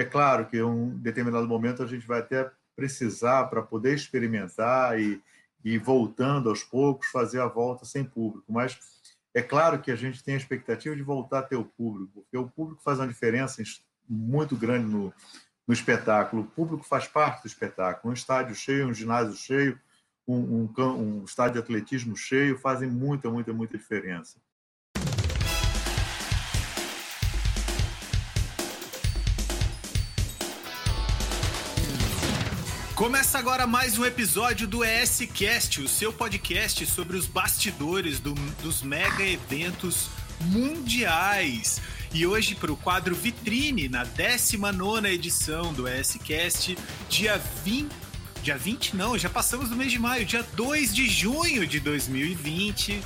É claro que em um determinado momento a gente vai até precisar para poder experimentar e, e voltando aos poucos fazer a volta sem público, mas é claro que a gente tem a expectativa de voltar a ter o público, porque o público faz uma diferença muito grande no, no espetáculo. O público faz parte do espetáculo. Um estádio cheio, um ginásio cheio, um, um, um estádio de atletismo cheio fazem muita, muita, muita diferença. Começa agora mais um episódio do ESCast, o seu podcast sobre os bastidores do, dos mega eventos mundiais. E hoje, para o quadro Vitrine, na 19 edição do ESCast, dia 20. Dia 20 não, já passamos do mês de maio, dia 2 de junho de 2020.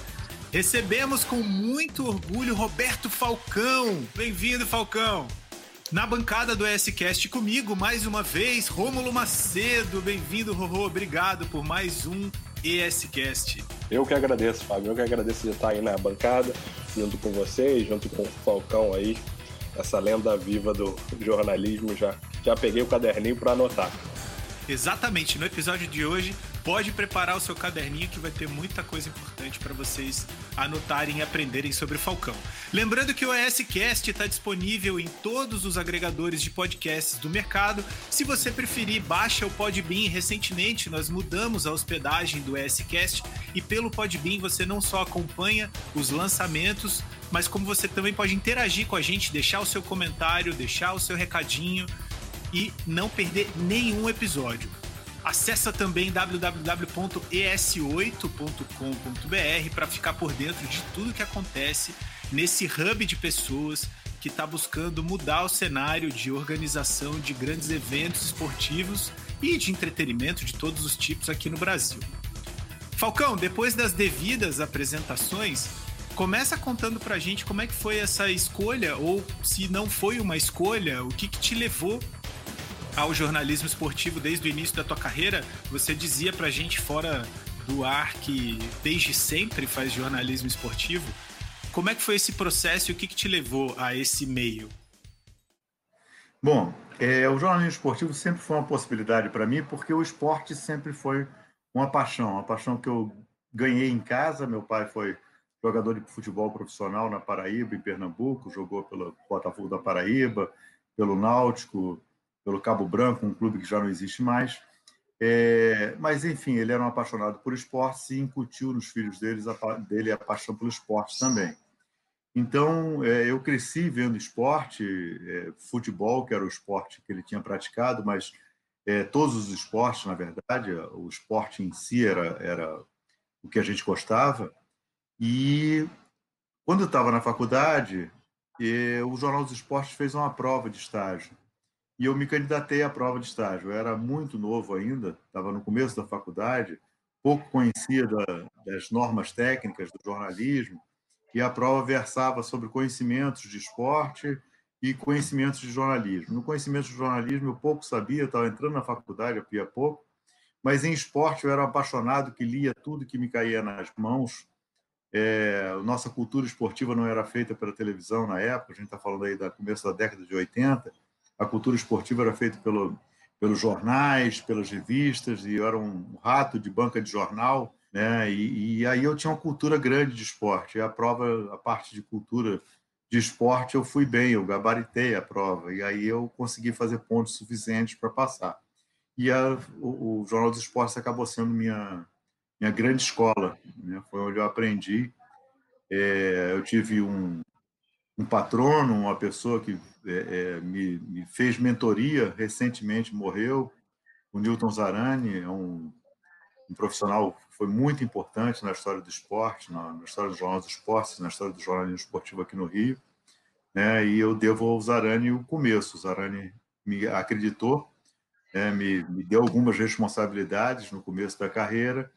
Recebemos com muito orgulho Roberto Falcão. Bem-vindo, Falcão! Na bancada do SCast comigo, mais uma vez, Rômulo Macedo. Bem-vindo, Rorô. Obrigado por mais um ESCast. Eu que agradeço, Fábio. Eu que agradeço de estar aí na bancada, junto com vocês, junto com o Falcão aí, essa lenda viva do jornalismo. Já, já peguei o caderninho para anotar. Exatamente. No episódio de hoje, pode preparar o seu caderninho que vai ter muita coisa importante para vocês anotarem e aprenderem sobre Falcão. Lembrando que o ESCast está disponível em todos os agregadores de podcasts do mercado. Se você preferir, baixa o Podbean. Recentemente nós mudamos a hospedagem do ESCast e pelo Podbean você não só acompanha os lançamentos, mas como você também pode interagir com a gente, deixar o seu comentário, deixar o seu recadinho e não perder nenhum episódio. Acesse também www.es8.com.br para ficar por dentro de tudo que acontece nesse hub de pessoas que está buscando mudar o cenário de organização de grandes eventos esportivos e de entretenimento de todos os tipos aqui no Brasil. Falcão, depois das devidas apresentações, começa contando pra gente como é que foi essa escolha, ou se não foi uma escolha, o que, que te levou ao jornalismo esportivo desde o início da tua carreira, você dizia pra gente fora do ar que desde sempre faz jornalismo esportivo. Como é que foi esse processo e o que, que te levou a esse meio? Bom, é, o jornalismo esportivo sempre foi uma possibilidade para mim, porque o esporte sempre foi uma paixão, uma paixão que eu ganhei em casa. Meu pai foi jogador de futebol profissional na Paraíba, em Pernambuco, jogou pelo Botafogo da Paraíba, pelo Náutico, pelo Cabo Branco, um clube que já não existe mais. É, mas, enfim, ele era um apaixonado por esportes e incutiu nos filhos deles a, dele a paixão pelo esporte também. Então, é, eu cresci vendo esporte, é, futebol, que era o esporte que ele tinha praticado, mas é, todos os esportes, na verdade, o esporte em si era, era o que a gente gostava. E quando eu estava na faculdade, é, o Jornal dos Esportes fez uma prova de estágio e eu me candidatei à prova de estágio. Eu era muito novo ainda, estava no começo da faculdade, pouco conhecia da, das normas técnicas do jornalismo, e a prova versava sobre conhecimentos de esporte e conhecimentos de jornalismo. No conhecimento de jornalismo eu pouco sabia, estava entrando na faculdade havia pouco, mas em esporte eu era um apaixonado que lia tudo que me caía nas mãos. É, nossa cultura esportiva não era feita pela televisão na época, a gente está falando aí do começo da década de 80, a cultura esportiva era feita pelo, pelos jornais, pelas revistas, e eu era um rato de banca de jornal, né? E, e, aí eu tinha uma cultura grande de esporte. E a prova, a parte de cultura de esporte, eu fui bem, eu gabaritei a prova, e aí eu consegui fazer pontos suficientes para passar. E a, o, o, Jornal dos Esportes acabou sendo minha, minha grande escola, né? foi onde eu aprendi. É, eu tive um, um patrono, uma pessoa que é, é, me, me, fez mentoria, recentemente morreu, o Newton Zarani, é um, um, profissional que foi muito importante na história do esporte, na, na, história dos Esportes, na história do jornalismo esportivo aqui no Rio, né, e eu devo ao Zarani o começo, o Zarani me acreditou, né, me, me deu algumas responsabilidades no começo da carreira,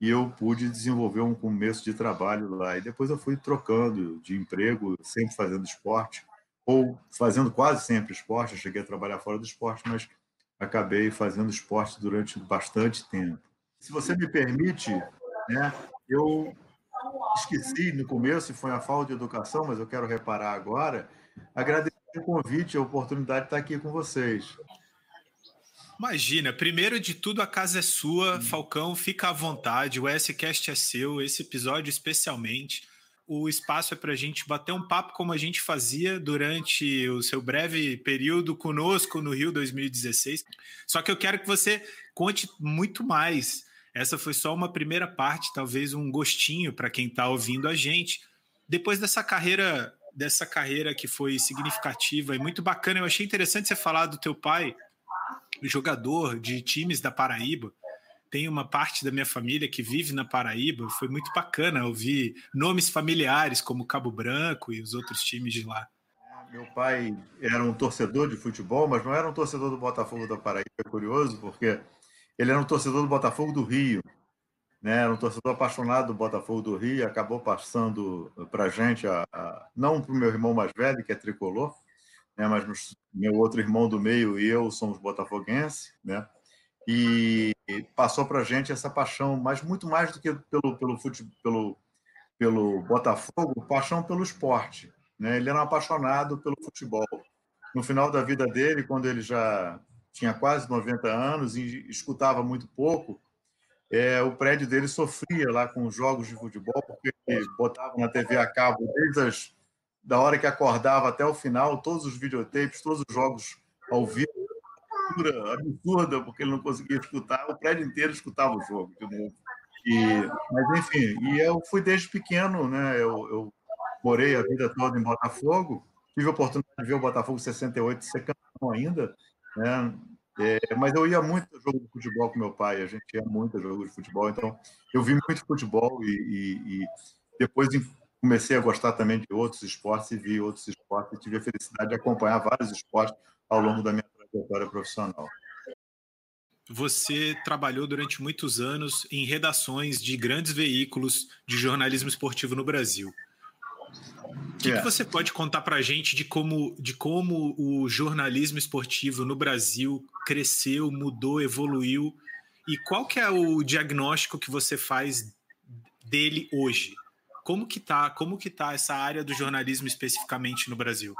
e eu pude desenvolver um começo de trabalho lá. E depois eu fui trocando de emprego, sempre fazendo esporte, ou fazendo quase sempre esporte. Eu cheguei a trabalhar fora do esporte, mas acabei fazendo esporte durante bastante tempo. Se você me permite, né, eu esqueci no começo, e foi a falta de educação, mas eu quero reparar agora, agradecer o convite, a oportunidade de estar aqui com vocês. Imagina, primeiro de tudo, a casa é sua, Falcão, fica à vontade, o S-Cast é seu, esse episódio especialmente. O espaço é para a gente bater um papo como a gente fazia durante o seu breve período conosco no Rio 2016. Só que eu quero que você conte muito mais. Essa foi só uma primeira parte, talvez um gostinho para quem está ouvindo a gente. Depois dessa carreira, dessa carreira que foi significativa e muito bacana, eu achei interessante você falar do teu pai, jogador de times da Paraíba. Tem uma parte da minha família que vive na Paraíba. Foi muito bacana ouvir nomes familiares como Cabo Branco e os outros times de lá. Meu pai era um torcedor de futebol, mas não era um torcedor do Botafogo da Paraíba. É curioso, porque ele era um torcedor do Botafogo do Rio. Né? Era um torcedor apaixonado do Botafogo do Rio. Acabou passando para a gente, a, não para o meu irmão mais velho, que é tricolor, né? mas meu outro irmão do meio e eu somos botafoguenses, né? E passou para gente essa paixão, mas muito mais do que pelo pelo futebol, pelo pelo Botafogo, paixão pelo esporte, né? Ele era um apaixonado pelo futebol. No final da vida dele, quando ele já tinha quase 90 anos e escutava muito pouco, é, o prédio dele sofria lá com os jogos de futebol, porque ele botava na TV a cabo desde as da hora que acordava até o final, todos os videotapes, todos os jogos ao vivo, absurda, porque ele não conseguia escutar, o prédio inteiro escutava o jogo de novo. E, mas, enfim, e eu fui desde pequeno, né? Eu, eu morei a vida toda em Botafogo, tive a oportunidade de ver o Botafogo 68 ser campeão ainda, né? É, mas eu ia muito jogo de futebol com meu pai, a gente ia muito jogo de futebol, então eu vi muito futebol e, e, e depois comecei a gostar também de outros esportes e vi outros esportes e tive a felicidade de acompanhar vários esportes ao longo da minha trajetória profissional. Você trabalhou durante muitos anos em redações de grandes veículos de jornalismo esportivo no Brasil. O que, é. que você pode contar para a gente de como, de como o jornalismo esportivo no Brasil cresceu, mudou, evoluiu e qual que é o diagnóstico que você faz dele hoje? Como que tá, como que tá essa área do jornalismo especificamente no Brasil?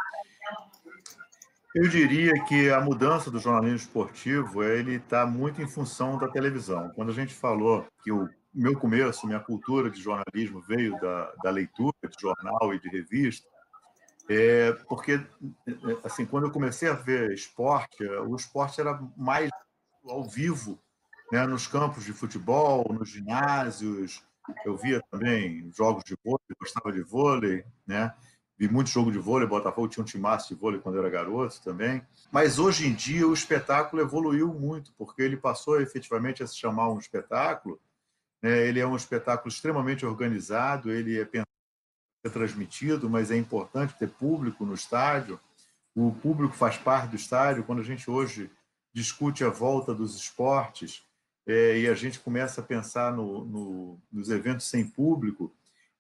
Eu diria que a mudança do jornalismo esportivo ele está muito em função da televisão. Quando a gente falou que o meu começo, minha cultura de jornalismo veio da, da leitura de jornal e de revista, é porque assim quando eu comecei a ver esporte, o esporte era mais ao vivo, né, nos campos de futebol, nos ginásios, eu via também jogos de vôlei, gostava de vôlei, né? Vi muito jogo de vôlei, Botafogo tinha um timaço de vôlei quando eu era garoto também. Mas hoje em dia o espetáculo evoluiu muito, porque ele passou efetivamente a se chamar um espetáculo. Né? Ele é um espetáculo extremamente organizado, ele é pensado ser transmitido, mas é importante ter público no estádio. O público faz parte do estádio. Quando a gente hoje discute a volta dos esportes, é, e a gente começa a pensar no, no, nos eventos sem público,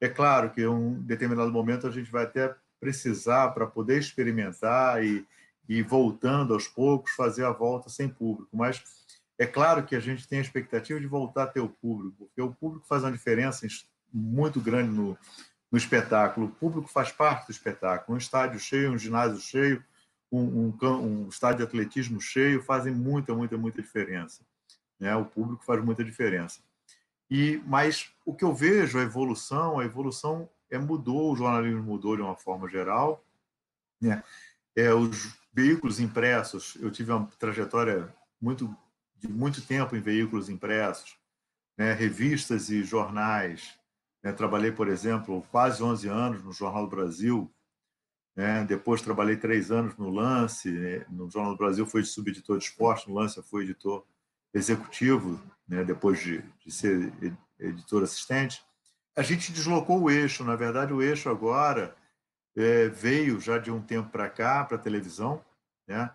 é claro que em um determinado momento a gente vai até precisar, para poder experimentar e, e voltando aos poucos, fazer a volta sem público. Mas é claro que a gente tem a expectativa de voltar a ter o público, porque o público faz uma diferença muito grande no, no espetáculo. O público faz parte do espetáculo. Um estádio cheio, um ginásio cheio, um, um, um estádio de atletismo cheio fazem muita, muita, muita diferença. Né? O público faz muita diferença. E mas o que eu vejo a evolução, a evolução é mudou, o jornalismo mudou de uma forma geral, né? É, os veículos impressos, eu tive uma trajetória muito de muito tempo em veículos impressos, né? revistas e jornais. Né? Trabalhei, por exemplo, quase 11 anos no Jornal do Brasil. Né? Depois trabalhei três anos no Lance. Né? No Jornal do Brasil fui subeditor de esporte, no Lance eu fui editor executivo, né, depois de, de ser editor assistente, a gente deslocou o eixo. Na verdade, o eixo agora é, veio já de um tempo para cá, para a televisão. Né?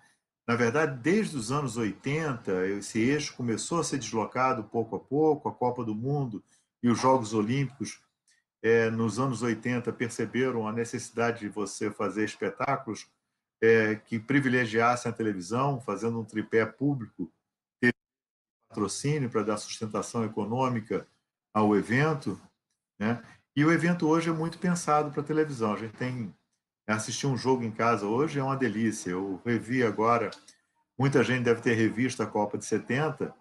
Na verdade, desde os anos 80, esse eixo começou a ser deslocado pouco a pouco. A Copa do Mundo e os Jogos Olímpicos, é, nos anos 80, perceberam a necessidade de você fazer espetáculos é, que privilegiassem a televisão, fazendo um tripé público patrocínio para dar sustentação econômica ao evento, né? E o evento hoje é muito pensado para televisão. A gente tem Assistir um jogo em casa hoje é uma delícia. Eu revi agora, muita gente deve ter revisto a Copa de 70.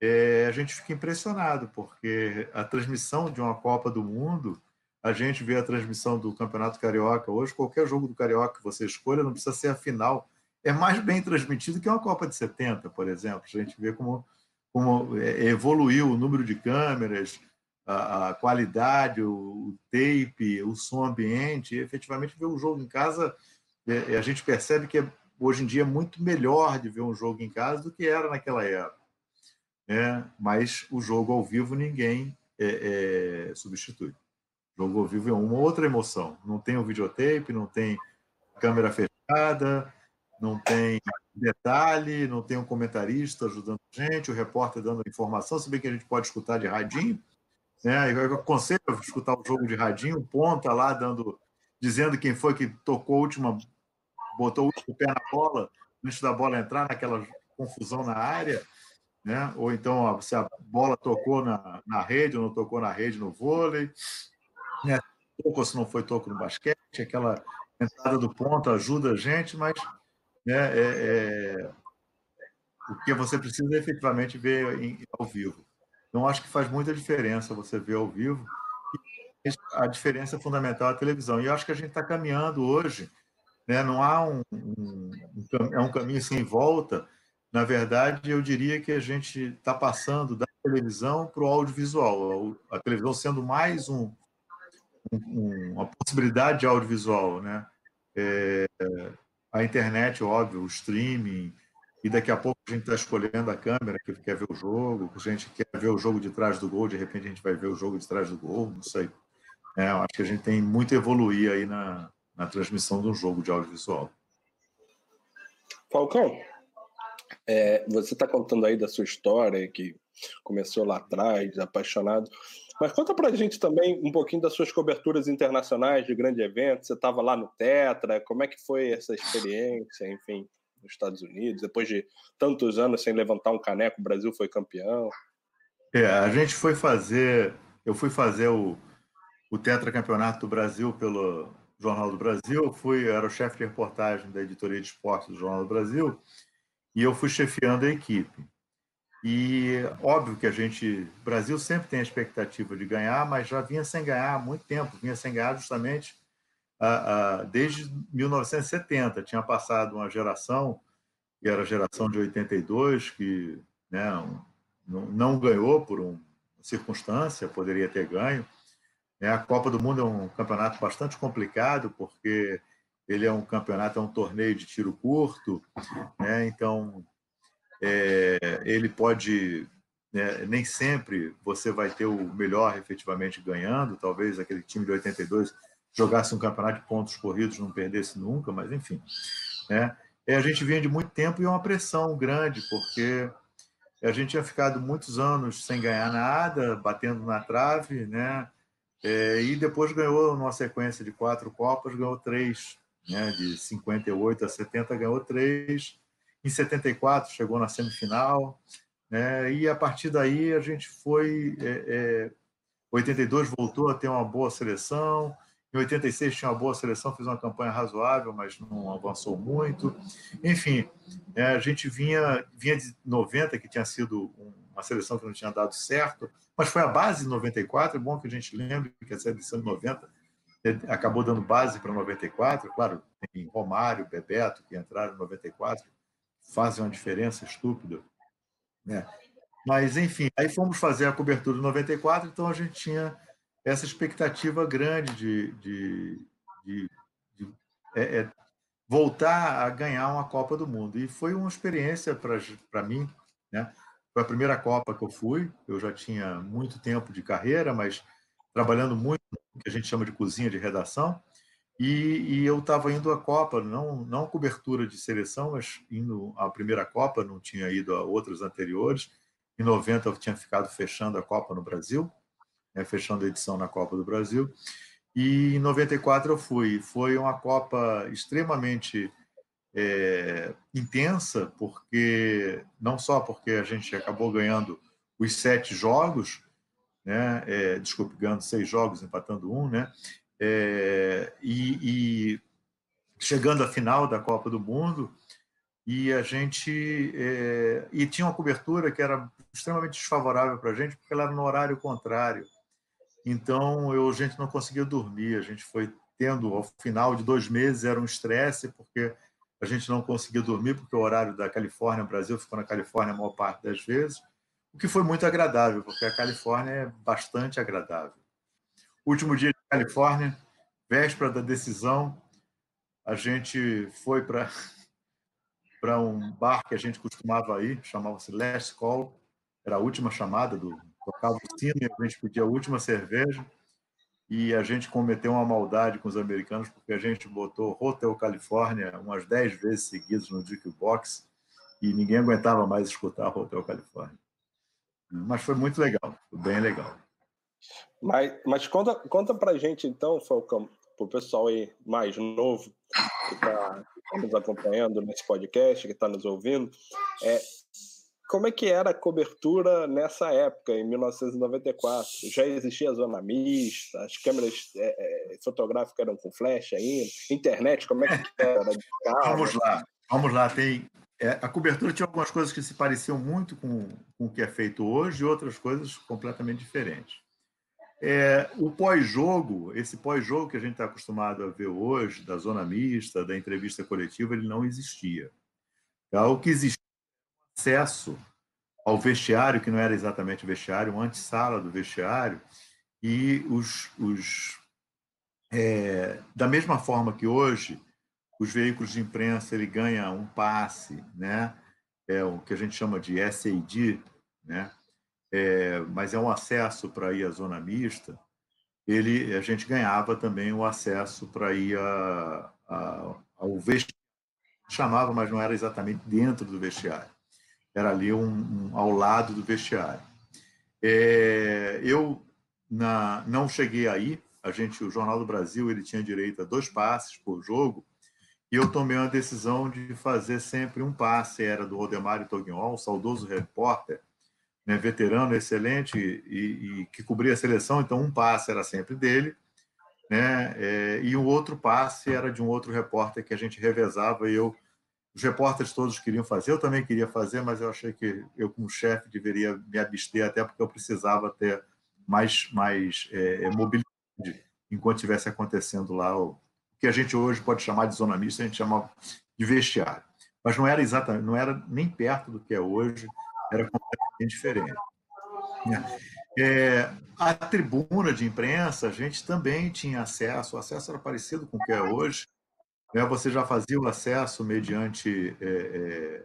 É, a gente fica impressionado, porque a transmissão de uma Copa do Mundo, a gente vê a transmissão do Campeonato Carioca. Hoje, qualquer jogo do Carioca que você escolha, não precisa ser a final, é mais bem transmitido que uma Copa de 70, por exemplo. A gente vê como, como é, evoluiu o número de câmeras, a, a qualidade, o, o, tape, o som ambiente, e efetivamente ver um jogo em casa, é, é, a gente percebe que é, hoje em dia é muito melhor de ver um jogo em casa do que era naquela época. Né? Mas o jogo ao vivo ninguém é, é, substitui. O jogo ao vivo é uma outra emoção. Não tem o videotape, não tem câmera fechada, não tem detalhe, não tem um comentarista ajudando a gente, o repórter dando informação, se bem que a gente pode escutar de radinho, né? Eu aconselho a escutar o jogo de radinho, ponta lá, dando, dizendo quem foi que tocou a última, botou o pé na bola, antes da bola entrar naquela confusão na área, né? ou então se a bola tocou na, na rede ou não tocou na rede no vôlei, né? ou se não foi toco no basquete, aquela entrada do ponto ajuda a gente, mas né, é, é, o que você precisa efetivamente ver em, ao vivo. Então, acho que faz muita diferença você ver ao vivo. A diferença é fundamental é a televisão. E eu acho que a gente está caminhando hoje, né? não há um, um, um, é um caminho sem volta. Na verdade, eu diria que a gente está passando da televisão para o audiovisual. A televisão sendo mais um, uma possibilidade de audiovisual. Né? É, a internet, óbvio, o streaming, e daqui a pouco a gente está escolhendo a câmera que quer ver o jogo, a gente quer ver o jogo de trás do gol, de repente a gente vai ver o jogo de trás do gol, não sei. É, acho que a gente tem muito a evoluir aí na, na transmissão de um jogo de audiovisual. Falcão, é, você está contando aí da sua história, que começou lá atrás, apaixonado, mas conta para a gente também um pouquinho das suas coberturas internacionais de grande evento. Você estava lá no Tetra, como é que foi essa experiência, enfim? nos Estados Unidos, depois de tantos anos sem levantar um caneco, o Brasil foi campeão. É, a gente foi fazer, eu fui fazer o, o tetracampeonato do Brasil pelo Jornal do Brasil, eu fui, era o chefe de reportagem da editoria de esportes do Jornal do Brasil, e eu fui chefiando a equipe. E óbvio que a gente, Brasil sempre tem a expectativa de ganhar, mas já vinha sem ganhar há muito tempo, vinha sem ganhar justamente desde 1970. Tinha passado uma geração, que era a geração de 82, que né, não, não ganhou por uma circunstância, poderia ter ganho. É, a Copa do Mundo é um campeonato bastante complicado, porque ele é um campeonato, é um torneio de tiro curto, né? então é, ele pode, né, nem sempre você vai ter o melhor efetivamente ganhando, talvez aquele time de 82 jogasse um campeonato de pontos corridos, não perdesse nunca, mas enfim. Né? E a gente vinha de muito tempo e uma pressão grande, porque a gente tinha ficado muitos anos sem ganhar nada, batendo na trave, né? É, e depois ganhou numa sequência de quatro Copas, ganhou três, né? de 58 a 70 ganhou três, em 74 chegou na semifinal, né? e a partir daí a gente foi. É, é, 82 voltou a ter uma boa seleção, em 86 tinha uma boa seleção, fez uma campanha razoável, mas não avançou muito. Enfim, é, a gente vinha, vinha de 90, que tinha sido uma seleção que não tinha dado certo, mas foi a base de 94. É bom que a gente lembre que a seleção de 90 é, acabou dando base para 94. Claro, tem Romário, Bebeto, que entraram em 94, fazem uma diferença estúpida. Né? Mas, enfim, aí fomos fazer a cobertura de 94, então a gente tinha essa expectativa grande de, de, de, de é, é, voltar a ganhar uma Copa do Mundo. E foi uma experiência para mim. Né? Foi a primeira Copa que eu fui. Eu já tinha muito tempo de carreira, mas trabalhando muito no que a gente chama de cozinha de redação. E, e eu estava indo à Copa, não, não cobertura de seleção, mas indo à primeira Copa, não tinha ido a outras anteriores. Em 90 eu tinha ficado fechando a Copa no Brasil né, fechando a edição na Copa do Brasil. E em 94 eu fui. Foi uma Copa extremamente é, intensa, porque não só porque a gente acabou ganhando os sete jogos, né? É, desculpe, ganhando seis jogos, empatando um, né? É, e, e, chegando à final da Copa do Mundo e a gente é, e tinha uma cobertura que era extremamente desfavorável para a gente porque ela era no horário contrário. Então eu, a gente não conseguia dormir. A gente foi tendo ao final de dois meses era um estresse porque a gente não conseguia dormir porque o horário da Califórnia, o Brasil ficou na Califórnia a maior parte das vezes, o que foi muito agradável porque a Califórnia é bastante agradável. Último dia Califórnia, véspera da decisão, a gente foi para para um bar que a gente costumava ir, chamava-se Last Call, era a última chamada do tocava o sino e a gente pedia a última cerveja e a gente cometeu uma maldade com os americanos porque a gente botou Hotel California umas dez vezes seguidas no Jukebox e ninguém aguentava mais escutar Hotel California. Mas foi muito legal, foi bem legal. Mas, mas conta, conta pra gente então, Falcão, para o pessoal aí mais novo que está nos acompanhando nesse podcast, que está nos ouvindo, é, como é que era a cobertura nessa época, em 1994? Já existia a zona mista, as câmeras é, é, fotográficas eram com flash ainda, internet, como é que era? vamos lá, vamos lá, tem... É, a cobertura tinha algumas coisas que se pareciam muito com, com o que é feito hoje e outras coisas completamente diferentes. É, o pós-jogo, esse pós-jogo que a gente está acostumado a ver hoje, da zona mista, da entrevista coletiva, ele não existia. Então, o que existia acesso ao vestiário, que não era exatamente vestiário, uma antessala do vestiário, e os, os é, da mesma forma que hoje os veículos de imprensa ele ganha um passe, né? É o que a gente chama de SAD, né? É, mas é um acesso para ir à zona mista, ele, a gente ganhava também o acesso para ir a, a, ao vestiário. Chamava, mas não era exatamente dentro do vestiário. Era ali um, um ao lado do vestiário. É, eu na, não cheguei aí. A gente, o Jornal do Brasil, ele tinha direito a dois passes por jogo, e eu tomei uma decisão de fazer sempre um passe. Era do Rodemário Tognon, saudoso repórter, né, veterano, excelente e, e, que cobria a seleção, então um passe era sempre dele, né, é, e o outro passe era de um outro repórter que a gente revezava e eu, os repórteres todos queriam fazer, eu também queria fazer, mas eu achei que eu como chefe deveria me abster até porque eu precisava ter mais, mais é, é mobilidade enquanto estivesse acontecendo lá o que a gente hoje pode chamar de zona mista, a gente chamava de vestiário. Mas não era exatamente, não era nem perto do que é hoje, era completamente diferente. É, a tribuna de imprensa, a gente também tinha acesso, o acesso era parecido com o que é hoje. Né? Você já fazia o acesso mediante. É, é,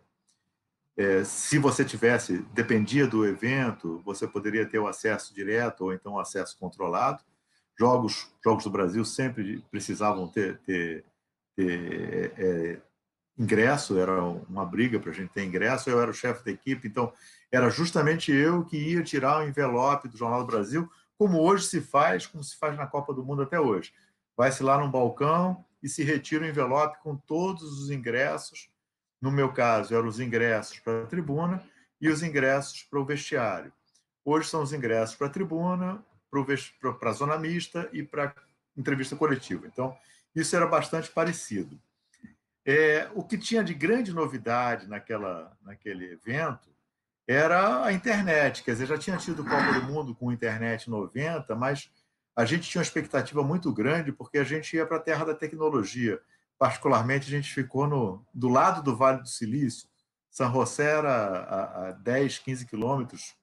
é, se você tivesse, dependia do evento, você poderia ter o acesso direto ou então o acesso controlado. Jogos, jogos do Brasil sempre precisavam ter, ter, ter é, ingresso, era uma briga para a gente ter ingresso, eu era o chefe da equipe, então era justamente eu que ia tirar o envelope do Jornal do Brasil, como hoje se faz, como se faz na Copa do Mundo até hoje. Vai-se lá num balcão e se retira o envelope com todos os ingressos. No meu caso, eram os ingressos para a tribuna e os ingressos para o vestiário. Hoje são os ingressos para a tribuna, para a zona mista e para entrevista coletiva. Então, isso era bastante parecido. É, o que tinha de grande novidade naquela, naquele evento era a internet. Quer dizer, já tinha tido Copa do Mundo com internet 90, mas a gente tinha uma expectativa muito grande porque a gente ia para a terra da tecnologia. Particularmente, a gente ficou no, do lado do Vale do Silício. San José era a, a 10, 15 quilômetros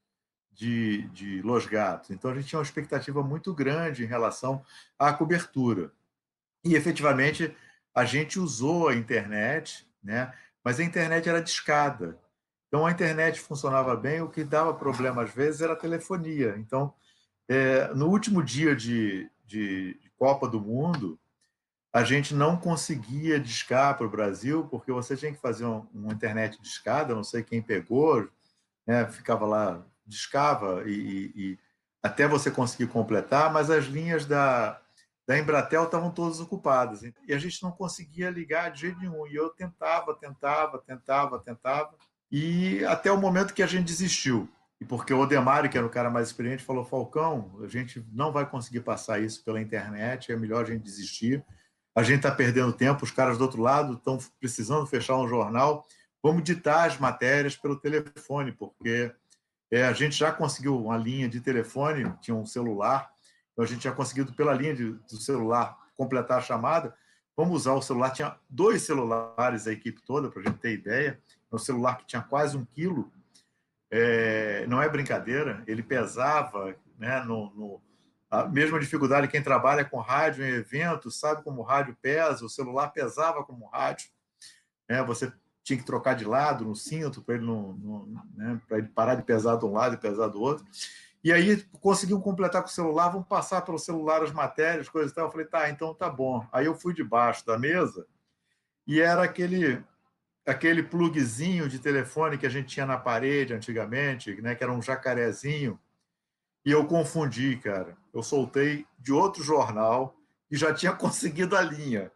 de, de Los Gatos. Então, a gente tinha uma expectativa muito grande em relação à cobertura. E, efetivamente, a gente usou a internet, né? mas a internet era discada. Então, a internet funcionava bem, o que dava problema às vezes era a telefonia. Então, é, no último dia de, de, Copa do Mundo, a gente não conseguia discar para o Brasil, porque você tinha que fazer uma, uma internet discada, não sei quem pegou, né? ficava lá, discava, e, e, e até você conseguir completar, mas as linhas da, da Embratel estavam todas ocupadas. E a gente não conseguia ligar de jeito nenhum. E eu tentava, tentava, tentava, tentava. E até o momento que a gente desistiu. E porque o Odemário, que era o cara mais experiente, falou: Falcão, a gente não vai conseguir passar isso pela internet, é melhor a gente desistir. a gente está perdendo tempo, os caras do outro lado estão precisando fechar um jornal. Vamos ditar as matérias pelo telefone, porque é, a gente já conseguiu uma linha de telefone, tinha um celular, então a gente já conseguiu pela linha de, do celular completar a chamada. Vamos usar o celular. Tinha dois celulares a equipe toda, para a gente ter ideia. É um celular que tinha quase um quilo. É, não é brincadeira, ele pesava né, no, no a mesma dificuldade, quem trabalha com rádio em eventos sabe como o rádio pesa, o celular pesava como rádio. Né? Você tinha que trocar de lado no cinto para ele, não, não né? ele parar de pesar de um lado e pesar do outro. E aí conseguiu completar com o celular, vamos passar pelo celular as matérias, coisas e tal. Eu falei, tá, então tá bom. Aí eu fui debaixo da mesa e era aquele aquele plugzinho de telefone que a gente tinha na parede antigamente, né, que era um jacarezinho e eu confundi, cara. Eu soltei de outro jornal e já tinha conseguido a linha.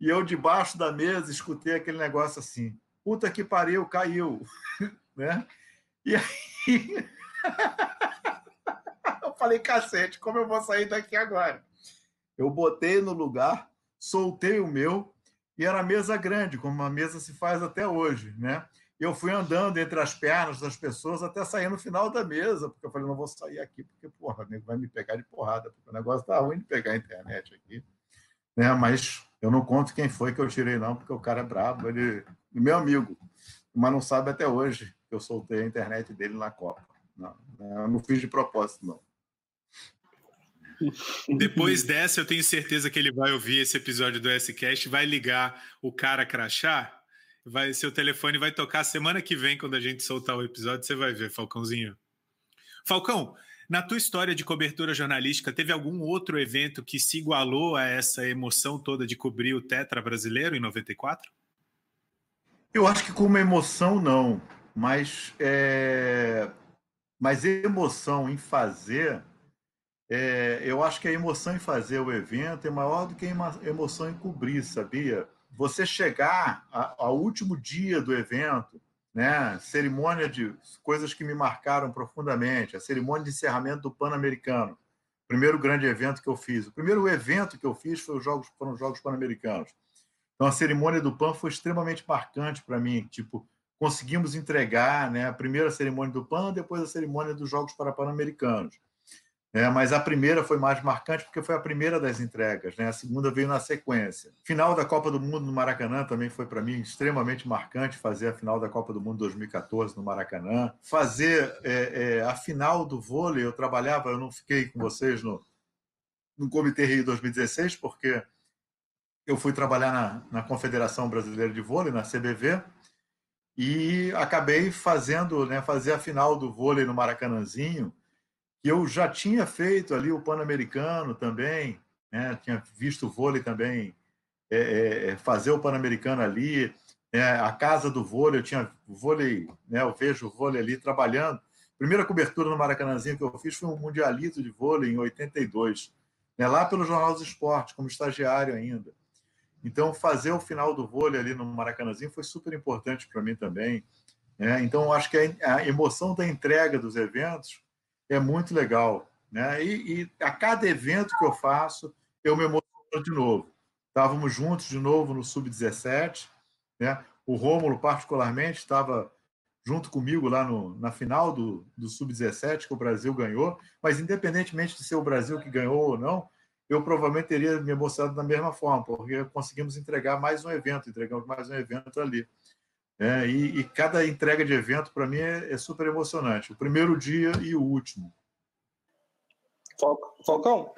E eu, debaixo da mesa, escutei aquele negócio assim: puta que pariu, caiu. né? E aí. falei, cacete, como eu vou sair daqui agora? Eu botei no lugar, soltei o meu, e era mesa grande, como a mesa se faz até hoje, né? eu fui andando entre as pernas das pessoas até sair no final da mesa, porque eu falei, não vou sair aqui, porque, porra, o nego vai me pegar de porrada, porque o negócio tá ruim de pegar a internet aqui. Né? Mas eu não conto quem foi que eu tirei, não, porque o cara é brabo, ele meu amigo, mas não sabe até hoje que eu soltei a internet dele na Copa. Não, eu não fiz de propósito, não. Depois dessa, eu tenho certeza que ele vai ouvir esse episódio do S-Cast, vai ligar o cara crachá Vai, seu telefone vai tocar semana que vem, quando a gente soltar o episódio, você vai ver, Falcãozinho. Falcão, na tua história de cobertura jornalística, teve algum outro evento que se igualou a essa emoção toda de cobrir o Tetra brasileiro em 94? Eu acho que como emoção, não. Mas, é... mas emoção em fazer, é... eu acho que a emoção em fazer o evento é maior do que a emoção em cobrir, sabia? você chegar ao último dia do evento, né, cerimônia de coisas que me marcaram profundamente, a cerimônia de encerramento do Pan-Americano, primeiro grande evento que eu fiz. O primeiro evento que eu fiz foi os jogos, foram os Jogos Pan-Americanos. Então a cerimônia do Pan foi extremamente marcante para mim, tipo, conseguimos entregar, né, a primeira cerimônia do Pan, depois a cerimônia dos Jogos para Pan-Americanos. É, mas a primeira foi mais marcante porque foi a primeira das entregas, né? a segunda veio na sequência. Final da Copa do Mundo no Maracanã também foi para mim extremamente marcante fazer a final da Copa do Mundo 2014 no Maracanã. Fazer é, é, a final do vôlei, eu trabalhava, eu não fiquei com vocês no, no Comitê Rio 2016, porque eu fui trabalhar na, na Confederação Brasileira de Vôlei, na CBV, e acabei fazendo, né, fazer a final do vôlei no Maracanãzinho eu já tinha feito ali o Pan-Americano também, né? tinha visto o vôlei também é, é, é, fazer o Pan-Americano ali, é, a casa do vôlei, eu tinha vôlei, né? eu vejo o vôlei ali trabalhando. Primeira cobertura no Maracanãzinho que eu fiz foi um Mundialito de vôlei em 82, né? lá pelo Jornal dos Esportes, como estagiário ainda. Então, fazer o final do vôlei ali no Maracanãzinho foi super importante para mim também. Né? Então, acho que a emoção da entrega dos eventos é muito legal. Né? E, e, a cada evento que eu faço, eu me emociono de novo. Estávamos juntos de novo no Sub-17. Né? O Rômulo, particularmente, estava junto comigo lá no, na final do, do Sub-17, que o Brasil ganhou. Mas, independentemente de ser o Brasil que ganhou ou não, eu provavelmente teria me emocionado da mesma forma, porque conseguimos entregar mais um evento, entregamos mais um evento ali. É, e, e, cada entrega de evento, para mim, é, é, super emocionante. O primeiro dia e o último. Falcão,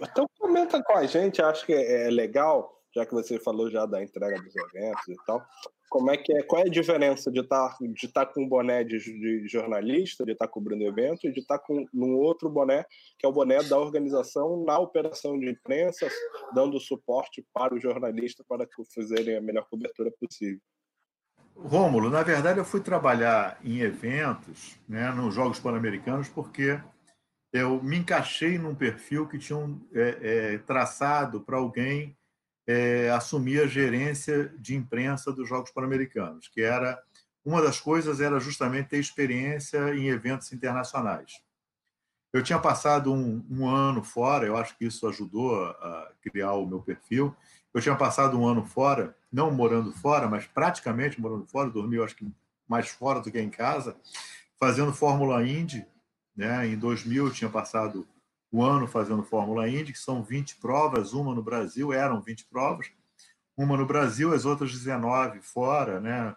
então comenta com a gente, acho que é legal, já que você falou já da entrega dos eventos e tal, como é que é, qual é a diferença de estar tá, de tá com um boné de, de, jornalista, de estar tá cobrindo evento, e de estar com um outro boné, que é o boné da organização na operação de imprensa, dando suporte para o jornalista para que fizerem a melhor cobertura possível. Rômulo, na verdade eu fui trabalhar em eventos, né, nos Jogos Pan-Americanos, porque eu me encaixei num perfil que tinha um, é, é, traçado para alguém é, assumir a gerência de imprensa dos Jogos Pan-Americanos, que era uma das coisas era justamente ter experiência em eventos internacionais. Eu tinha passado um, um ano fora, eu acho que isso ajudou a criar o meu perfil, Eu tinha passado um ano fora, não morando fora, mas praticamente morando fora, dormi, eu acho que mais fora do que em casa, fazendo Fórmula Indy. Né? Em 2000 eu tinha passado o ano fazendo Fórmula Indy, que são 20 provas, uma no Brasil, eram 20 provas, uma no Brasil, as outras 19 fora, né?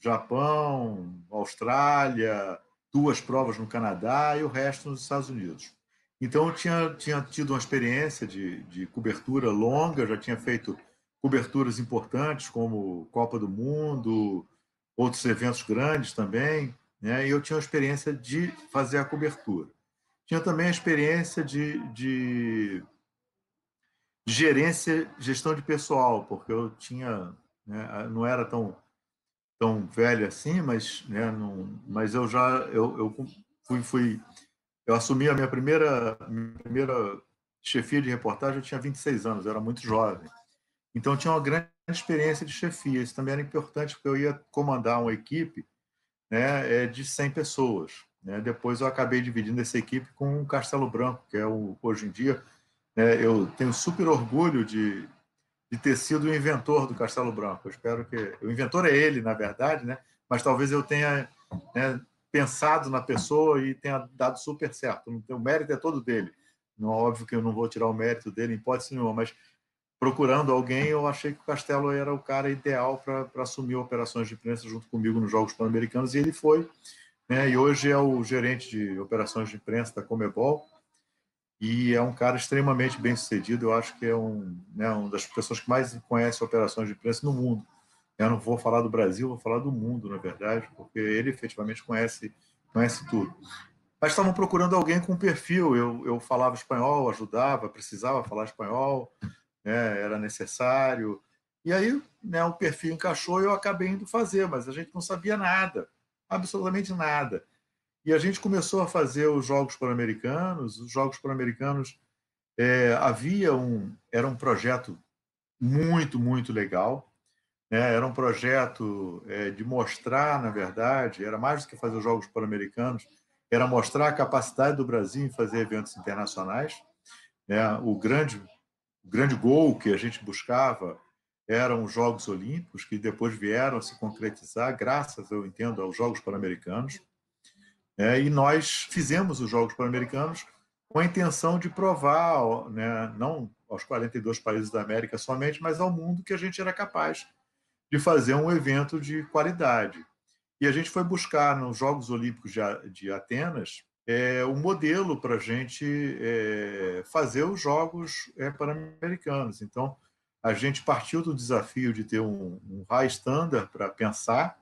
Japão, Austrália, duas provas no Canadá e o resto nos Estados Unidos. Então, eu tinha, tinha tido uma experiência de, de cobertura longa, já tinha feito coberturas importantes, como Copa do Mundo, outros eventos grandes também, né? e eu tinha a experiência de fazer a cobertura. Tinha também a experiência de, de, gerência, gestão de pessoal, porque eu tinha, né, não era tão tão velho assim, mas, né, não, mas eu já eu, eu fui, fui eu assumi a minha primeira minha primeira chefia de reportagem, eu tinha 26 anos, eu era muito jovem. Então eu tinha uma grande experiência de chefia. Isso também era importante porque eu ia comandar uma equipe, né, é, de 100 pessoas. Né? Depois eu acabei dividindo essa equipe com o Castelo Branco, que é o, hoje em dia, né, eu tenho super orgulho de, de ter sido o inventor do Castelo Branco. Eu espero que. O inventor é ele, na verdade, né? mas talvez eu tenha né, pensado na pessoa e tenha dado super certo. O mérito é todo dele. Não, óbvio que eu não vou tirar o mérito dele em hipótese nenhuma, mas procurando alguém, eu achei que o Castelo era o cara ideal para assumir operações de imprensa junto comigo nos Jogos Pan-Americanos, e ele foi né, e hoje é o gerente de operações de imprensa da Comebol, e é um cara extremamente bem sucedido. Eu acho que é um, né, uma das pessoas que mais conhece operações de imprensa no mundo. Eu não vou falar do Brasil, vou falar do mundo, na verdade, porque ele efetivamente conhece, conhece tudo. Mas estavam procurando alguém com perfil. Eu, eu falava espanhol, ajudava, precisava falar espanhol, né, era necessário. E aí né, o perfil encaixou e eu acabei indo fazer, mas a gente não sabia nada absolutamente nada. E a gente começou a fazer os Jogos Pan-Americanos. Os Jogos Pan-Americanos é, havia um, era um projeto muito, muito legal. Né? Era um projeto é, de mostrar, na verdade, era mais do que fazer os Jogos Pan-Americanos, era mostrar a capacidade do Brasil em fazer eventos internacionais. Né? O grande, o grande gol que a gente buscava eram os Jogos Olímpicos, que depois vieram a se concretizar, graças, eu entendo, aos Jogos Pan-Americanos. É, e nós fizemos os Jogos Pan-Americanos com a intenção de provar, né, não aos 42 países da América somente, mas ao mundo que a gente era capaz de fazer um evento de qualidade. E a gente foi buscar nos Jogos Olímpicos de, de Atenas é, um modelo para a gente é, fazer os Jogos é, Pan-Americanos. Então, a gente partiu do desafio de ter um, um high standard para pensar.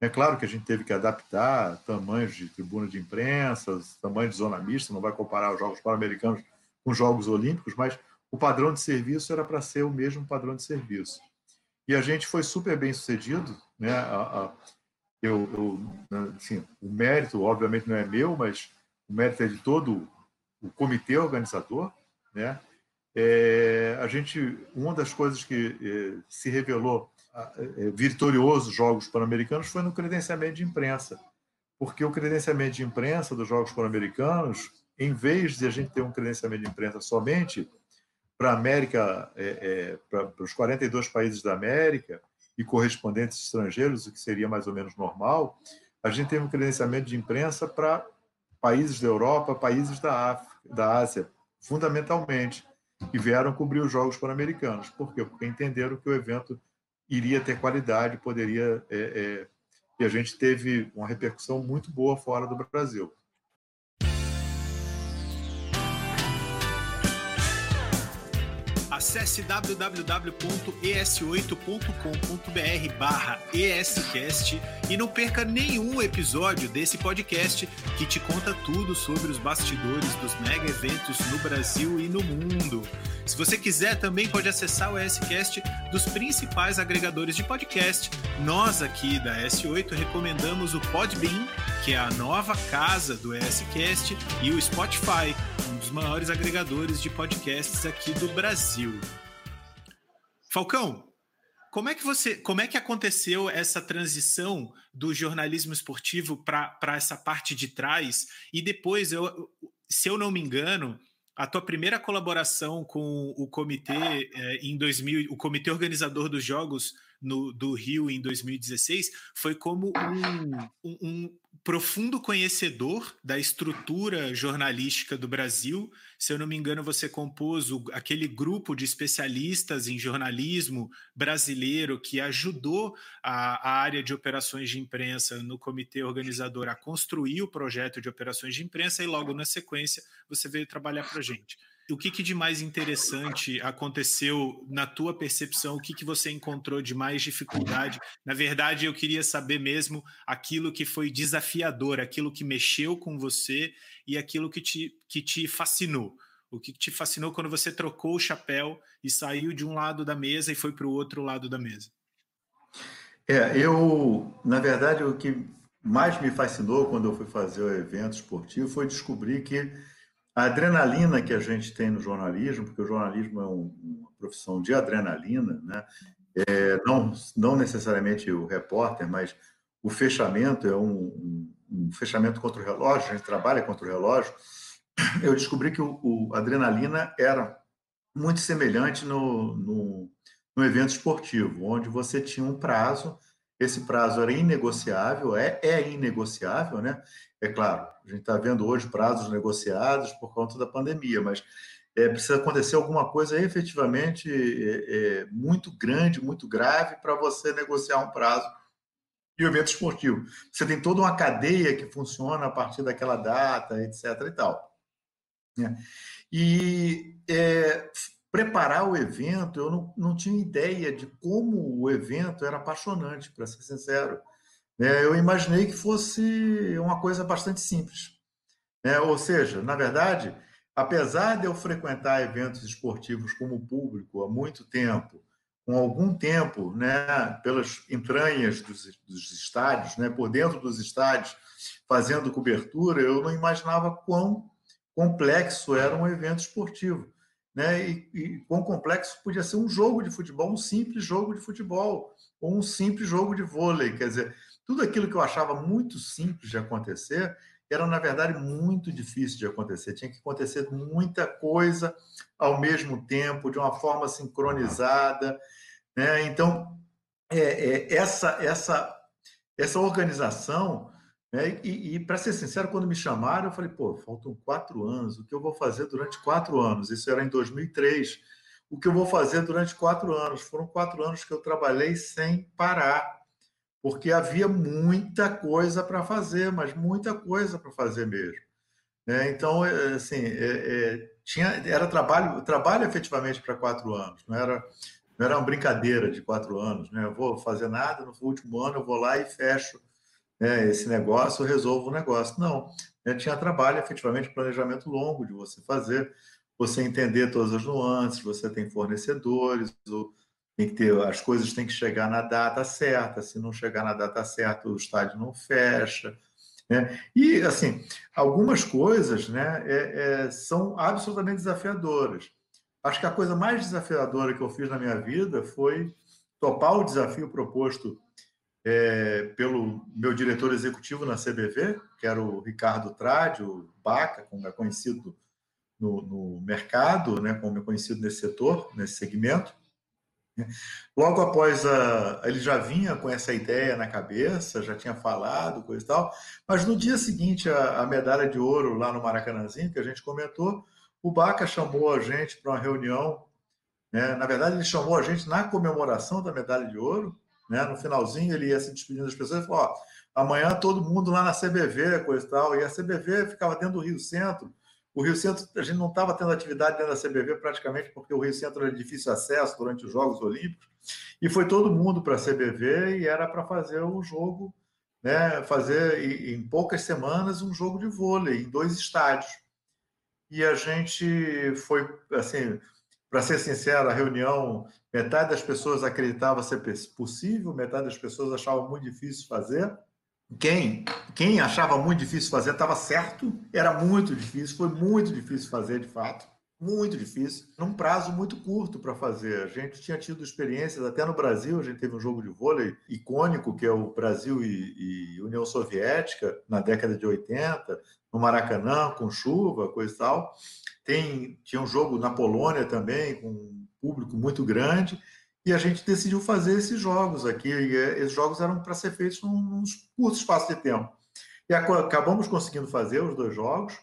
É claro que a gente teve que adaptar tamanhos de tribuna de imprensa, tamanho de zona mista, não vai comparar os Jogos Pan-Americanos com os Jogos Olímpicos, mas o padrão de serviço era para ser o mesmo padrão de serviço. E a gente foi super bem sucedido. Né? A, a, eu, eu, assim, o mérito, obviamente, não é meu, mas o mérito é de todo o comitê organizador. Né? É, a gente, uma das coisas que é, se revelou é, vitorioso Jogos Pan-Americanos foi no credenciamento de imprensa, porque o credenciamento de imprensa dos Jogos Pan-Americanos, em vez de a gente ter um credenciamento de imprensa somente para América, é, é, para os 42 países da América e correspondentes estrangeiros, o que seria mais ou menos normal, a gente tem um credenciamento de imprensa para países da Europa, países da África, da Ásia, fundamentalmente que vieram cobrir os Jogos Pan-Americanos. Por quê? Porque entenderam que o evento iria ter qualidade, poderia. É, é, e a gente teve uma repercussão muito boa fora do Brasil. Acesse www.es8.com.br barra escast e não perca nenhum episódio desse podcast que te conta tudo sobre os bastidores dos mega eventos no Brasil e no mundo. Se você quiser, também pode acessar o ESCast dos principais agregadores de podcast. Nós aqui da S8 recomendamos o Podbean, que é a nova casa do ESCast, e o Spotify, um dos maiores agregadores de podcasts aqui do Brasil. Falcão, como é que você, como é que aconteceu essa transição do jornalismo esportivo para essa parte de trás? E depois, eu, se eu não me engano, a tua primeira colaboração com o comitê é, em 2000, o comitê organizador dos jogos no, do Rio em 2016 foi como um, um, um, profundo conhecedor da estrutura jornalística do Brasil. Se eu não me engano, você compôs o, aquele grupo de especialistas em jornalismo brasileiro que ajudou a, a área de operações de imprensa no comitê organizador a construir o projeto de operações de imprensa e logo na sequência você veio trabalhar para a gente o que, que, de mais interessante aconteceu na tua percepção? O que, que você encontrou de mais dificuldade? Na verdade, eu queria saber mesmo aquilo que foi desafiador, aquilo que mexeu com você e aquilo que te, que te fascinou. O que te fascinou quando você trocou o chapéu e saiu de um lado da mesa e foi para o outro lado da mesa? É, eu, na verdade, o que mais me fascinou quando eu fui fazer o evento esportivo foi descobrir que a adrenalina que a gente tem no jornalismo, porque o jornalismo é um, uma profissão de adrenalina, né? É, não, não necessariamente o repórter, mas o fechamento é um, um, fechamento contra o relógio, a gente trabalha contra o relógio. Eu descobri que o, o adrenalina era muito semelhante no, no, no evento esportivo, onde você tinha um prazo esse prazo era inegociável, é, é inegociável, né? É claro, a gente está vendo hoje prazos negociados por conta da pandemia, mas é, precisa acontecer alguma coisa efetivamente é, é, muito grande, muito grave para você negociar um prazo e o evento esportivo. Você tem toda uma cadeia que funciona a partir daquela data, etc. e tal. Né? E é, preparar o evento, eu não, não tinha ideia de como o evento era apaixonante, para ser sincero. É, eu imaginei que fosse uma coisa bastante simples. É, ou seja, na verdade, apesar de eu frequentar eventos esportivos como público há muito tempo, com algum tempo, né, pelas entranhas dos, dos estádios, né, por dentro dos estádios, fazendo cobertura, eu não imaginava quão complexo era um evento esportivo né? E, e quão complexo podia ser um jogo de futebol, um simples jogo de futebol, ou um simples jogo de vôlei. Quer dizer, tudo aquilo que eu achava muito simples de acontecer era, na verdade, muito difícil de acontecer. Tinha que acontecer muita coisa ao mesmo tempo, de uma forma sincronizada. Né? Então, é, é, essa, essa, essa organização é, e, e para ser sincero, quando me chamaram, eu falei, pô, faltam quatro anos, o que eu vou fazer durante quatro anos? Isso era em 2003. O que eu vou fazer durante quatro anos? Foram quatro anos que eu trabalhei sem parar, porque havia muita coisa para fazer, mas muita coisa para fazer mesmo. É, então, é, assim, é, é, tinha, era trabalho, trabalho efetivamente para quatro anos, não era, não era uma brincadeira de quatro anos, né? Eu vou fazer nada, no último ano eu vou lá e fecho né, esse negócio, eu resolvo o negócio. Não, né, tinha trabalho, efetivamente, planejamento longo de você fazer, você entender todas as nuances, você tem fornecedores, tem que ter, as coisas têm que chegar na data certa, se não chegar na data certa, o estádio não fecha. Né? E, assim, algumas coisas né, é, é, são absolutamente desafiadoras. Acho que a coisa mais desafiadora que eu fiz na minha vida foi topar o desafio proposto é, pelo meu diretor executivo na CBV, que era o Ricardo Trade, o Baca, como é conhecido no, no mercado, né, como é conhecido nesse setor, nesse segmento. Logo após a, ele já vinha com essa ideia na cabeça, já tinha falado, coisa e tal, mas no dia seguinte a, a medalha de ouro lá no Maracanãzinho, que a gente comentou, o Baca chamou a gente para uma reunião. Né? Na verdade, ele chamou a gente na comemoração da medalha de ouro, né? No finalzinho, ele ia se despedindo das pessoas e falou: ó, amanhã todo mundo lá na CBV, coisa e tal. E a CBV ficava dentro do Rio Centro. O Rio Centro, a gente não estava tendo atividade dentro da CBV praticamente porque o Rio Centro era difícil acesso durante os Jogos Olímpicos. E foi todo mundo para a CBV e era para fazer o jogo, né? fazer em poucas semanas um jogo de vôlei em dois estádios. E a gente foi, assim, para ser sincero, a reunião, metade das pessoas acreditava ser possível, metade das pessoas achava muito difícil fazer. Quem, quem achava muito difícil fazer estava certo, era muito difícil, foi muito difícil fazer de fato. muito difícil, num prazo muito curto para fazer. A gente tinha tido experiências, até no Brasil, a gente teve um jogo de vôlei icônico, que é o Brasil e, e União Soviética, na década de 80, no Maracanã, com chuva, coisa e tal. Tem, tinha um jogo na Polônia também, com público muito grande, e a gente decidiu fazer esses jogos aqui. E eh, esses jogos eram para ser feitos num, num curto espaço de tempo. E acabamos conseguindo fazer os dois jogos.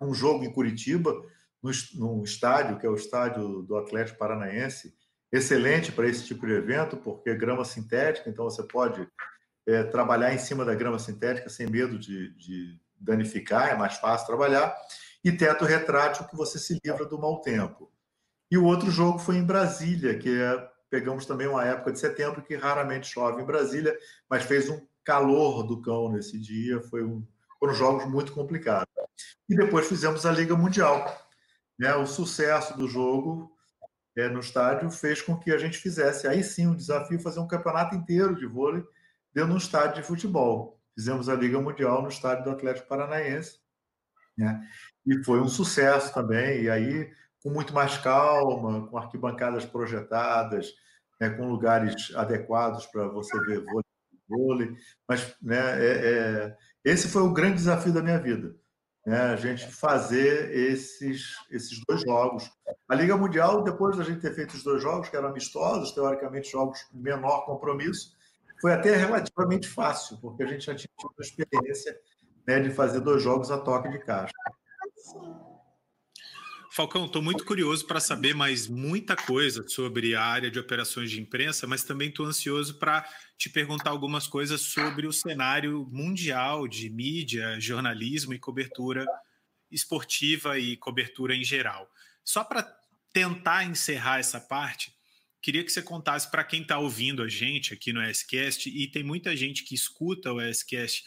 Um jogo em Curitiba, no, no estádio, que é o estádio do Atlético Paranaense, excelente para esse tipo de evento, porque é grama sintética, então você pode é, trabalhar em cima da grama sintética sem medo de, de, danificar, é mais fácil trabalhar, e teto retrátil, que você se livra do mau tempo. E o outro jogo foi em Brasília, que é, pegamos também uma época de setembro que raramente chove em Brasília, mas fez um calor do cão nesse dia, foi um, foram jogos muito complicados. E depois fizemos a Liga Mundial, né, o sucesso do jogo é, no estádio fez com que a gente fizesse aí sim o um desafio fazer um campeonato inteiro de vôlei dentro de um estádio de futebol. Fizemos a Liga Mundial no estádio do Atlético Paranaense, né? E foi um sucesso também. E aí, com muito mais calma, com arquibancadas projetadas, né, com lugares adequados para você ver vôlei, vôlei. Mas né, é, é, esse foi o grande desafio da minha vida né, a gente fazer esses, esses dois jogos. A Liga Mundial, depois da gente ter feito os dois jogos, que eram amistosos, teoricamente jogos de menor compromisso, foi até relativamente fácil, porque a gente já tinha tido a experiência né, de fazer dois jogos a toque de caixa. Falcão, estou muito curioso para saber mais muita coisa sobre a área de operações de imprensa, mas também estou ansioso para te perguntar algumas coisas sobre o cenário mundial de mídia, jornalismo e cobertura esportiva e cobertura em geral. Só para tentar encerrar essa parte, queria que você contasse para quem está ouvindo a gente aqui no SCast, e tem muita gente que escuta o SCast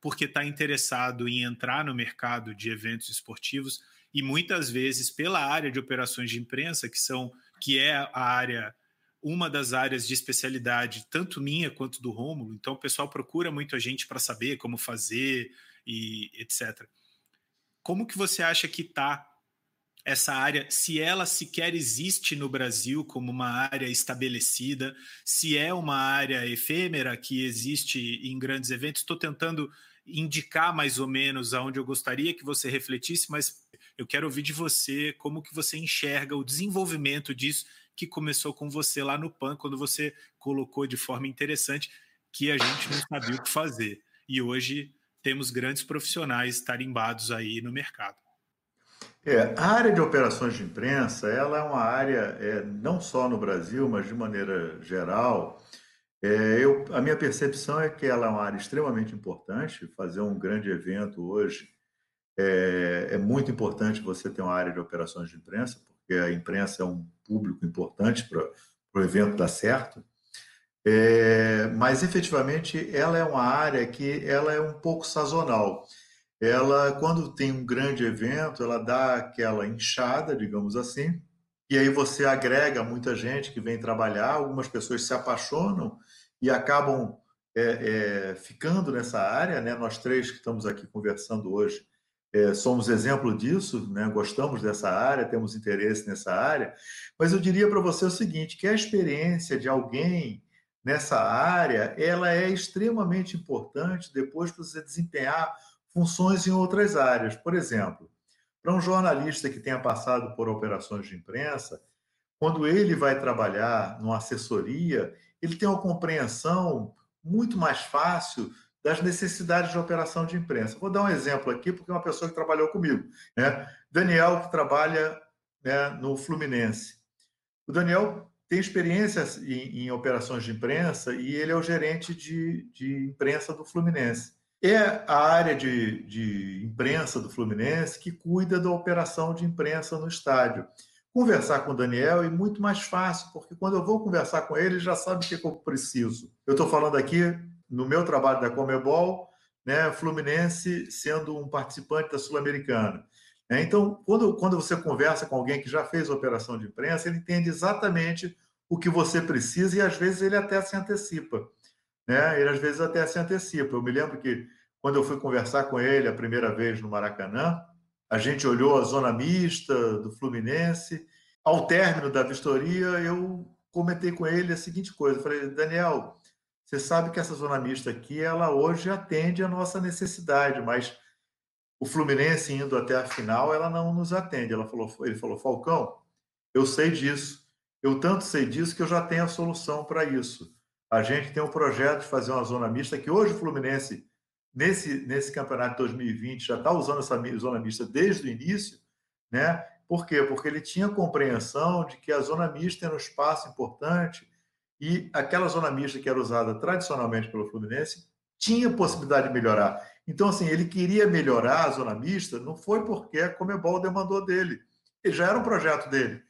porque está interessado em entrar no mercado de eventos esportivos e muitas vezes pela área de operações de imprensa, que são que é a área uma das áreas de especialidade tanto minha quanto do Rômulo. Então o pessoal procura muito a gente para saber como fazer e etc. Como que você acha que está essa área, se ela sequer existe no Brasil como uma área estabelecida, se é uma área efêmera que existe em grandes eventos? Estou tentando indicar mais ou menos aonde eu gostaria que você refletisse, mas eu quero ouvir de você como que você enxerga o desenvolvimento disso que começou com você lá no PAN, quando você colocou de forma interessante que a gente não sabia o que fazer. E hoje temos grandes profissionais tarimbados aí no mercado. É, a área de operações de imprensa, ela é uma área, é, não só no Brasil, mas de maneira geral, é, eu, a minha percepção é que ela é uma área extremamente importante. Fazer um grande evento hoje é, é, muito importante você ter uma área de operações de imprensa, porque a imprensa é um público importante para o evento dar certo. É, mas efetivamente ela é uma área que ela é um pouco sazonal. Ela, quando tem um grande evento, ela dá aquela inchada, digamos assim, e aí você agrega muita gente que vem trabalhar, algumas pessoas se apaixonam e acabam é, é, ficando nessa área. Né? Nós três que estamos aqui conversando hoje é, somos exemplo disso, né? gostamos dessa área, temos interesse nessa área, mas eu diria para você o seguinte, que a experiência de alguém nessa área, ela é extremamente importante depois para você desempenhar funções em outras áreas. Por exemplo, para um jornalista que tenha passado por operações de imprensa, quando ele vai trabalhar numa assessoria, ele tem uma compreensão muito mais fácil das necessidades de operação de imprensa. Vou dar um exemplo aqui, porque é uma pessoa que trabalhou comigo. Né? Daniel, que trabalha né, no Fluminense. O Daniel tem experiência em, em, operações de imprensa e ele é o gerente de, de imprensa do Fluminense. É a área de, de imprensa do Fluminense que cuida da operação de imprensa no estádio. Conversar com o Daniel é muito mais fácil, porque quando eu vou conversar com ele, ele já sabe o que eu preciso. Eu estou falando aqui no meu trabalho da Comebol, né, Fluminense sendo um participante da Sul-Americana. É, então, quando, quando você conversa com alguém que já fez operação de imprensa, ele entende exatamente o que você precisa e às vezes ele até se antecipa. Né? Ele às vezes até se antecipa. Eu me lembro que quando eu fui conversar com ele a primeira vez no Maracanã, a gente olhou a zona mista do Fluminense. Ao término da vistoria, eu comentei com ele a seguinte coisa: eu falei, Daniel, você sabe que essa zona mista aqui, ela hoje atende a nossa necessidade, mas o Fluminense indo até a final, ela não nos atende. Ela falou, ele falou, Falcão, eu sei disso. Eu tanto sei disso que eu já tenho a solução para isso. A gente tem um projeto de fazer uma zona mista que hoje o Fluminense, nesse, nesse campeonato de 2020, já está usando essa zona mista desde o início, né? Por quê? Porque ele tinha compreensão de que a zona mista era um espaço importante e aquela zona mista que era usada tradicionalmente pelo Fluminense tinha possibilidade de melhorar. Então, assim, ele queria melhorar a zona mista, não foi porque a Comebol demandou dele. Ele já era um projeto dele,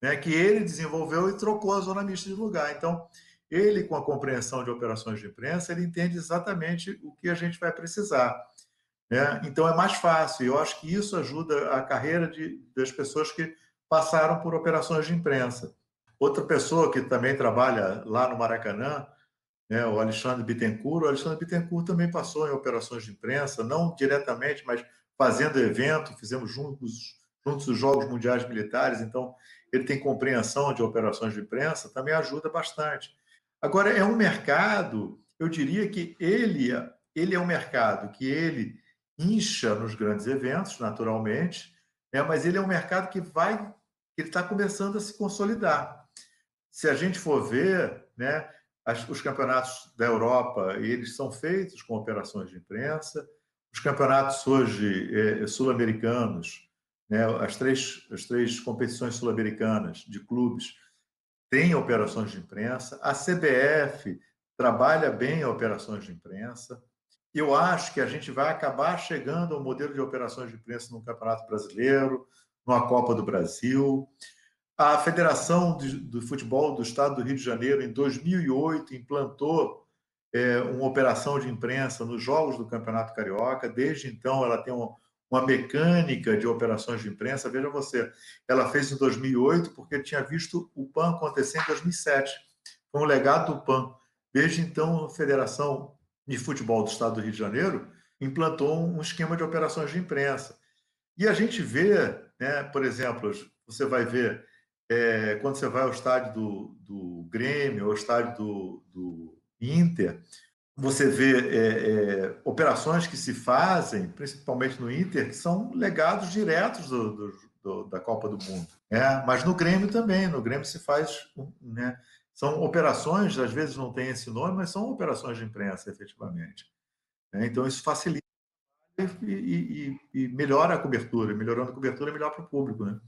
né, que ele desenvolveu e trocou a zona mista de lugar. Então, ele, com a compreensão de operações de imprensa, ele entende exatamente o que a gente vai precisar. Né? Então, é mais fácil. Eu acho que isso ajuda a carreira de, das pessoas que passaram por operações de imprensa. Outra pessoa que também trabalha lá no Maracanã, né, o Alexandre Bittencourt. O Alexandre Bittencourt também passou em operações de imprensa, não diretamente, mas fazendo evento, fizemos juntos, juntos os Jogos Mundiais Militares, então ele tem compreensão de operações de imprensa, também ajuda bastante. Agora, é um mercado, eu diria que ele, ele é um mercado que ele incha nos grandes eventos, naturalmente, né, mas ele é um mercado que vai, ele está começando a se consolidar. Se a gente for ver, né, as, os campeonatos da Europa, eles são feitos com operações de imprensa. Os campeonatos hoje é, sul-americanos, né, as, três, as três competições sul-americanas de clubes, têm operações de imprensa. A CBF trabalha bem operações de imprensa. Eu acho que a gente vai acabar chegando ao modelo de operações de imprensa no Campeonato Brasileiro, numa Copa do Brasil. A Federação de, do Futebol do Estado do Rio de Janeiro, em 2008, implantou é, uma operação de imprensa nos jogos do Campeonato Carioca. Desde então, ela tem uma, uma mecânica de operações de imprensa. Veja você, ela fez em 2008 porque tinha visto o PAN acontecer em 2007. Foi um legado do PAN. Desde então, a Federação de Futebol do Estado do Rio de Janeiro implantou um esquema de operações de imprensa. E a gente vê, né, por exemplo, você vai ver é, quando você vai ao estádio do, do Grêmio, ao estádio do, do Inter, você vê é, é, operações que se fazem, principalmente no Inter, que são legados diretos do, do, da Copa do Mundo. Né? Mas no Grêmio também, no Grêmio se faz. Né? São operações, às vezes não tem esse nome, mas são operações de imprensa, efetivamente. Né? Então, isso facilita e, e, e, melhora a cobertura. Melhorando a cobertura é melhor para o público. Né?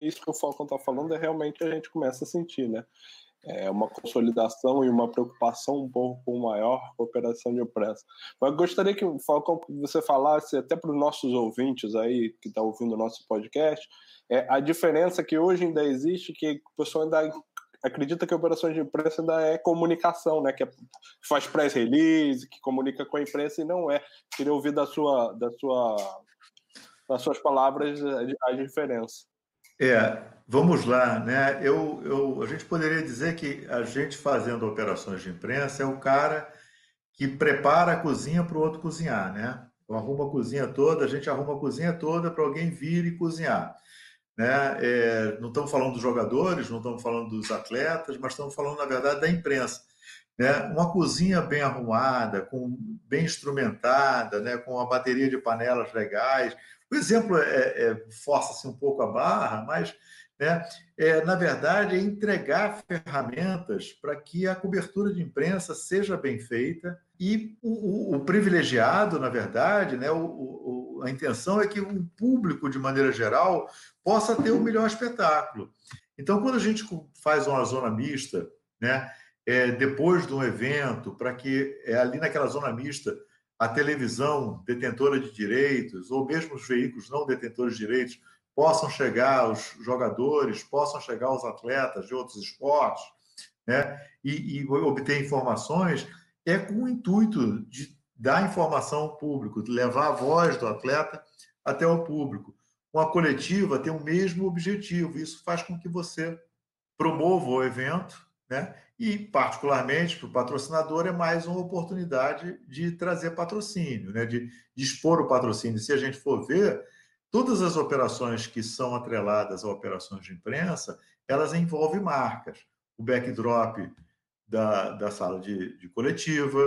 Isso que o Falcão está falando é realmente a gente começa a sentir, né? É uma consolidação e uma preocupação um pouco maior com a operação de imprensa. Mas gostaria que, Falcão, você falasse até para os nossos ouvintes aí que estão tá ouvindo o nosso podcast, é, a diferença que hoje ainda existe, que o pessoal ainda acredita que a operação de imprensa ainda é comunicação, né? Que, é, faz press release, que comunica com a imprensa e não é. Queria ouvir da sua, da sua, das suas palavras a diferença. É, vamos lá, né? Eu, eu, a gente poderia dizer que a gente fazendo operações de imprensa é o cara que prepara a cozinha para o outro cozinhar, né? Eu arrumo a cozinha toda, a gente arruma a cozinha toda para alguém vir e cozinhar. Né? É, não estamos falando dos jogadores, não estamos falando dos atletas, mas estamos falando, na verdade, da imprensa. Né? Uma cozinha bem arrumada, com, bem instrumentada, né? com uma bateria de panelas legais, o exemplo é, é força-se um pouco a barra, mas, né, é, na verdade, é entregar ferramentas para que a cobertura de imprensa seja bem feita e o, o, o privilegiado, na verdade, né, o, a intenção é que o público, de maneira geral, possa ter o melhor espetáculo. Então, quando a gente faz uma zona mista, né, é, depois de um evento, para que é, ali naquela zona mista a televisão detentora de direitos, ou mesmo os veículos não detentores de direitos, possam chegar aos jogadores, possam chegar aos atletas de outros esportes, né? e, e obter informações, é com o intuito de dar informação ao público, de levar a voz do atleta até o público. Uma coletiva tem o mesmo objetivo, isso faz com que você promova o evento né? E, particularmente, para o patrocinador, é mais uma oportunidade de trazer patrocínio, né? de, de expor o patrocínio. Se a gente for ver, todas as operações que são atreladas a operações de imprensa, elas envolvem marcas. O backdrop da, da sala de, de coletiva,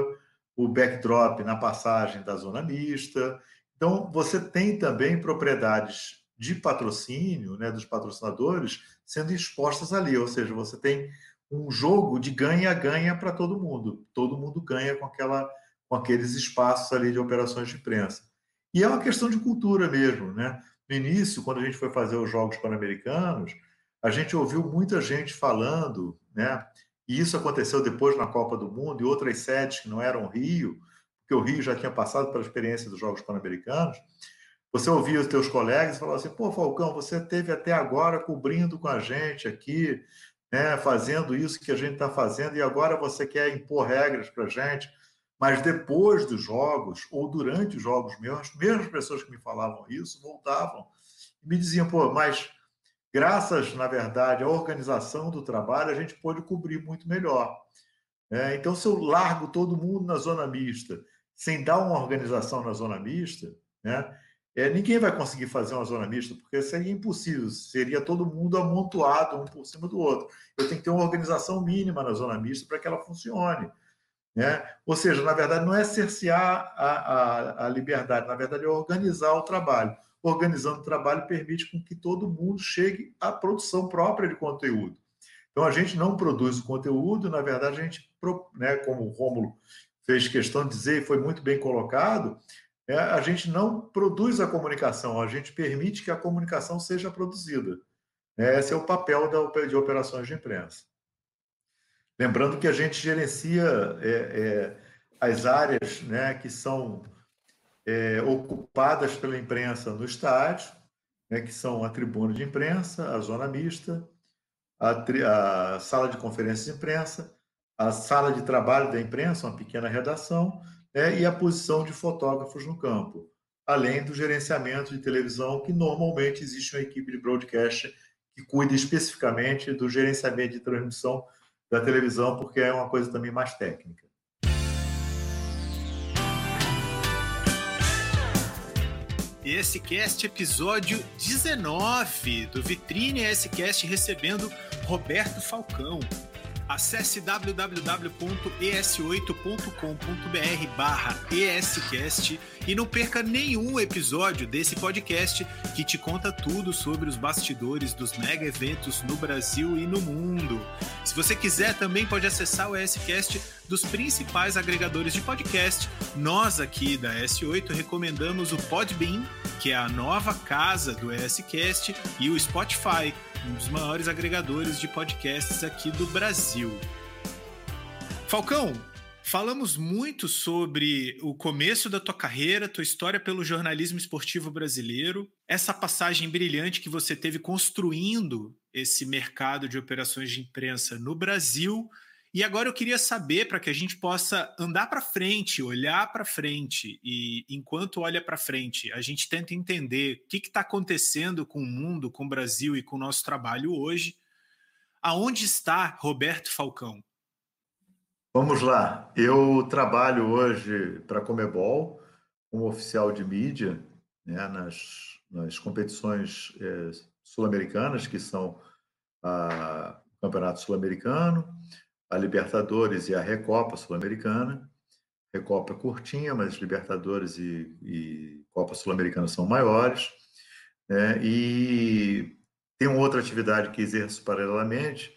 o backdrop na passagem da zona mista. Então, você tem também propriedades de patrocínio, né, dos patrocinadores, sendo expostas ali. Ou seja, você tem um jogo de ganha-ganha para todo mundo. Todo mundo ganha com, aquela, com aqueles espaços ali de operações de imprensa. E é uma questão de cultura mesmo. Né? No início, quando a gente foi fazer os Jogos Pan-Americanos, a gente ouviu muita gente falando, né? e isso aconteceu depois na Copa do Mundo e outras sedes que não eram Rio, porque o Rio já tinha passado pela experiência dos Jogos Pan-Americanos, você ouvia os teus colegas e falava assim, pô, Falcão, você teve até agora cobrindo com a gente aqui, né, fazendo isso que a gente está fazendo, e agora você quer impor regras para a gente, mas depois dos jogos, ou durante os jogos meus, as mesmas pessoas que me falavam isso voltavam e me diziam, pô, mas graças, na verdade, à organização do trabalho, a gente pôde cobrir muito melhor. É, então, se eu largo todo mundo na zona mista, sem dar uma organização na zona mista, né, é, ninguém vai conseguir fazer uma zona mista, porque seria impossível, seria todo mundo amontoado um por cima do outro. Eu tenho que ter uma organização mínima na zona mista para que ela funcione. Né? Ou seja, na verdade, não é cercear a, a, a liberdade, na verdade, é organizar o trabalho organizando o trabalho permite com que todo mundo chegue à produção própria de conteúdo. Então, a gente não produz o conteúdo, na verdade, a gente, né, como o Rômulo fez questão de dizer foi muito bem colocado, é, a gente não produz a comunicação, a gente permite que a comunicação seja produzida. É, esse é o papel da, de operações de imprensa. Lembrando que a gente gerencia é, é, as áreas né, que são é, ocupadas pela imprensa no estádio, né, que são a tribuna de imprensa, a zona mista, a, a sala de conferência de imprensa, a sala de trabalho da imprensa, uma pequena redação, né, e a posição de fotógrafos no campo, além do gerenciamento de televisão, que normalmente existe uma equipe de broadcast que cuida especificamente do gerenciamento de transmissão da televisão, porque é uma coisa também mais técnica. Esse cast episódio 19 do Vitrine S-Cast recebendo Roberto Falcão. Acesse www.es8.com.br barra escast e não perca nenhum episódio desse podcast que te conta tudo sobre os bastidores dos mega eventos no Brasil e no mundo. Se você quiser, também pode acessar o ESCast dos principais agregadores de podcast. Nós aqui da S8 recomendamos o Podbean, que é a nova casa do ESCast, e o Spotify, um dos maiores agregadores de podcasts aqui do Brasil. Falcão, Falamos muito sobre o começo da tua carreira, tua história pelo jornalismo esportivo brasileiro, essa passagem brilhante que você teve construindo esse mercado de operações de imprensa no Brasil. E agora eu queria saber, para que a gente possa andar para frente, olhar para frente, e enquanto olha para frente, a gente tenta entender o que está acontecendo com o mundo, com o Brasil e com o nosso trabalho hoje. Aonde está Roberto Falcão? Vamos lá. Eu trabalho hoje para a Comebol como oficial de mídia né, nas, nas competições é, sul-americanas, que são a, o Campeonato Sul-Americano, a Libertadores e a Recopa Sul-Americana. Recopa é curtinha, mas Libertadores e, e Copa Sul-Americana são maiores. Né, e tem outra atividade que exerço paralelamente.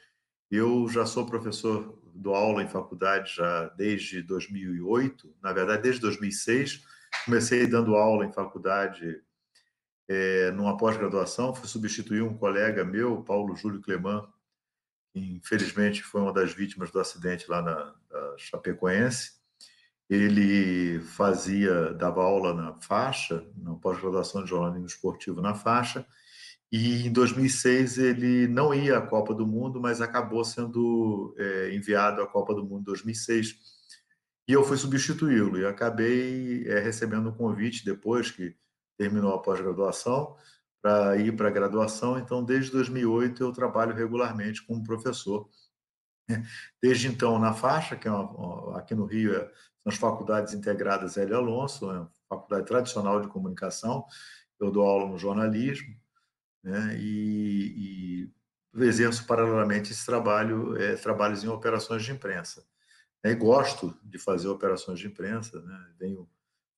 Eu já sou professor dou aula em faculdade já desde 2008, na verdade, desde 2006. Comecei dando aula em faculdade é, numa pós-graduação, fui substituir um colega meu, Paulo Júlio Cleman, infelizmente foi uma das vítimas do acidente lá na, na Chapecoense. Ele fazia, dava aula na faixa, na pós-graduação de jornalismo esportivo na faixa, e em 2006 ele não ia à Copa do Mundo, mas acabou sendo é, enviado à Copa do Mundo 2006. E eu fui substituí-lo e acabei é, recebendo um convite depois que terminou a pós-graduação para ir para a graduação. Então, desde 2008 eu trabalho regularmente como professor Desde então, na faixa, que é uma, aqui no Rio é, são as faculdades integradas Hélio Alonso, é uma faculdade tradicional de comunicação, eu dou aula no jornalismo, né, e, e exerço paralelamente esse trabalho, é, trabalhos em operações de imprensa. E gosto de fazer operações de imprensa, né, venho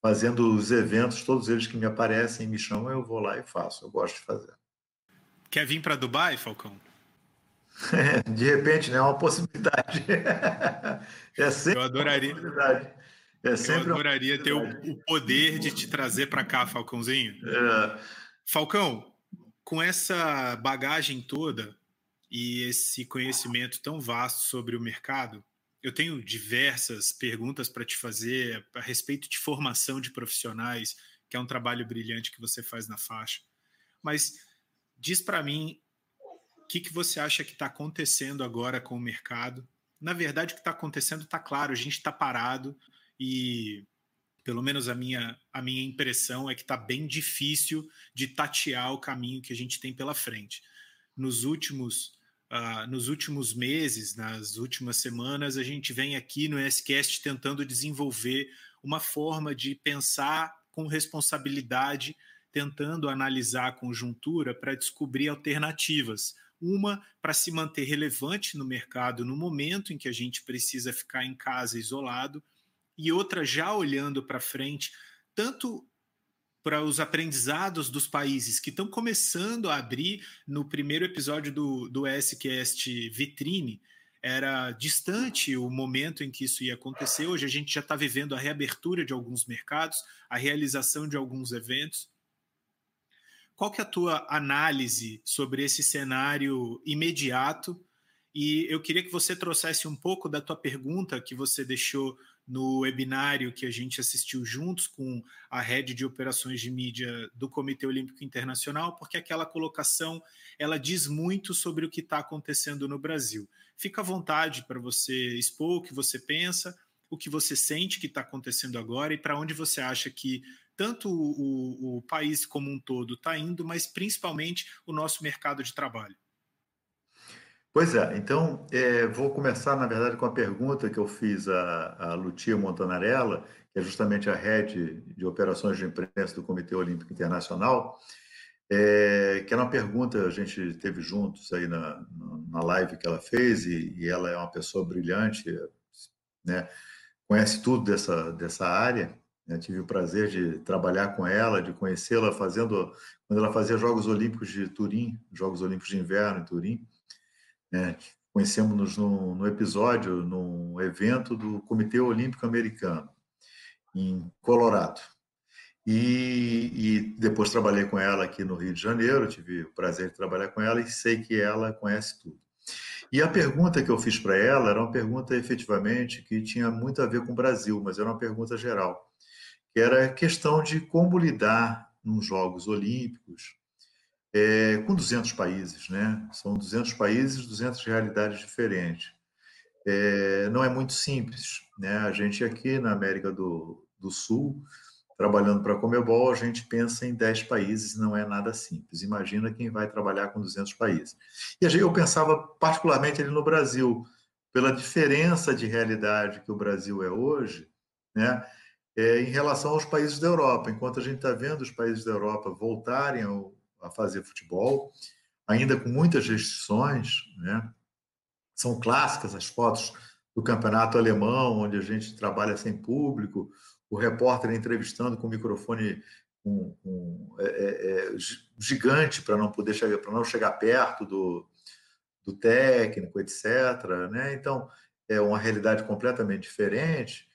fazendo os eventos, todos eles que me aparecem e me chamam, eu vou lá e faço, eu gosto de fazer. Quer vir para Dubai, Falcão? de repente, né? É uma possibilidade. é sempre eu adoraria. É sempre eu adoraria ter o, o, poder de te trazer para cá, Falcãozinho. É. Falcão, com essa bagagem toda e esse conhecimento tão vasto sobre o mercado, eu tenho diversas perguntas para te fazer a respeito de formação de profissionais, que é um trabalho brilhante que você faz na faixa. Mas diz para mim o que, que você acha que está acontecendo agora com o mercado. Na verdade, o que está acontecendo está claro, a gente está parado e pelo menos a minha, a minha impressão é que está bem difícil de tatear o caminho que a gente tem pela frente. Nos últimos Uh, nos últimos meses, nas últimas semanas, a gente vem aqui no SCast tentando desenvolver uma forma de pensar com responsabilidade, tentando analisar a conjuntura para descobrir alternativas. Uma para se manter relevante no mercado no momento em que a gente precisa ficar em casa isolado, e outra já olhando para frente, tanto para os aprendizados dos países que estão começando a abrir. No primeiro episódio do, do SCast Vitrine, era distante o momento em que isso ia acontecer. Hoje a gente já está vivendo a reabertura de alguns mercados, a realização de alguns eventos. Qual que é a tua análise sobre esse cenário imediato? E eu queria que você trouxesse um pouco da tua pergunta que você deixou no webinário que a gente assistiu juntos com a rede de operações de mídia do Comitê Olímpico Internacional, porque aquela colocação ela diz muito sobre o que está acontecendo no Brasil. Fica à vontade para você expor o que você pensa, o que você sente que está acontecendo agora e para onde você acha que tanto o, o país como um todo está indo, mas principalmente o nosso mercado de trabalho. Pois é, então é, vou começar, na verdade, com a pergunta que eu fiz a, a Lucia Montanarella, que é justamente a head de operações de imprensa do Comitê Olímpico Internacional, é, que era uma pergunta, a gente teve juntos aí na, na live que ela fez, e, e ela é uma pessoa brilhante, né, conhece tudo dessa, dessa área, né, tive o prazer de trabalhar com ela, de conhecê-la fazendo, quando ela fazia Jogos Olímpicos de Turim, Jogos Olímpicos de Inverno em Turim, né? Conhecemos-nos no, no, episódio, num evento do Comitê Olímpico Americano, em Colorado. E, e, depois trabalhei com ela aqui no Rio de Janeiro, tive o prazer de trabalhar com ela e sei que ela conhece tudo. E a pergunta que eu fiz para ela era uma pergunta efetivamente que tinha muito a ver com o Brasil, mas era uma pergunta geral, que era a questão de como lidar nos Jogos Olímpicos é, com 200 países, né? São 200 países, 200 realidades diferentes. É, não é muito simples, né? A gente aqui na América do, do Sul, trabalhando para a Comebol, a gente pensa em 10 países, não é nada simples. Imagina quem vai trabalhar com 200 países. E eu pensava particularmente ali no Brasil, pela diferença de realidade que o Brasil é hoje, né? É, em relação aos países da Europa. Enquanto a gente está vendo os países da Europa voltarem ao, a fazer futebol, ainda com muitas restrições, né? São clássicas as fotos do campeonato alemão, onde a gente trabalha sem público, o repórter entrevistando com o microfone com, com, é, é, é gigante para não poder chegar, para não chegar perto do, do técnico, etc. Né? Então é uma realidade completamente diferente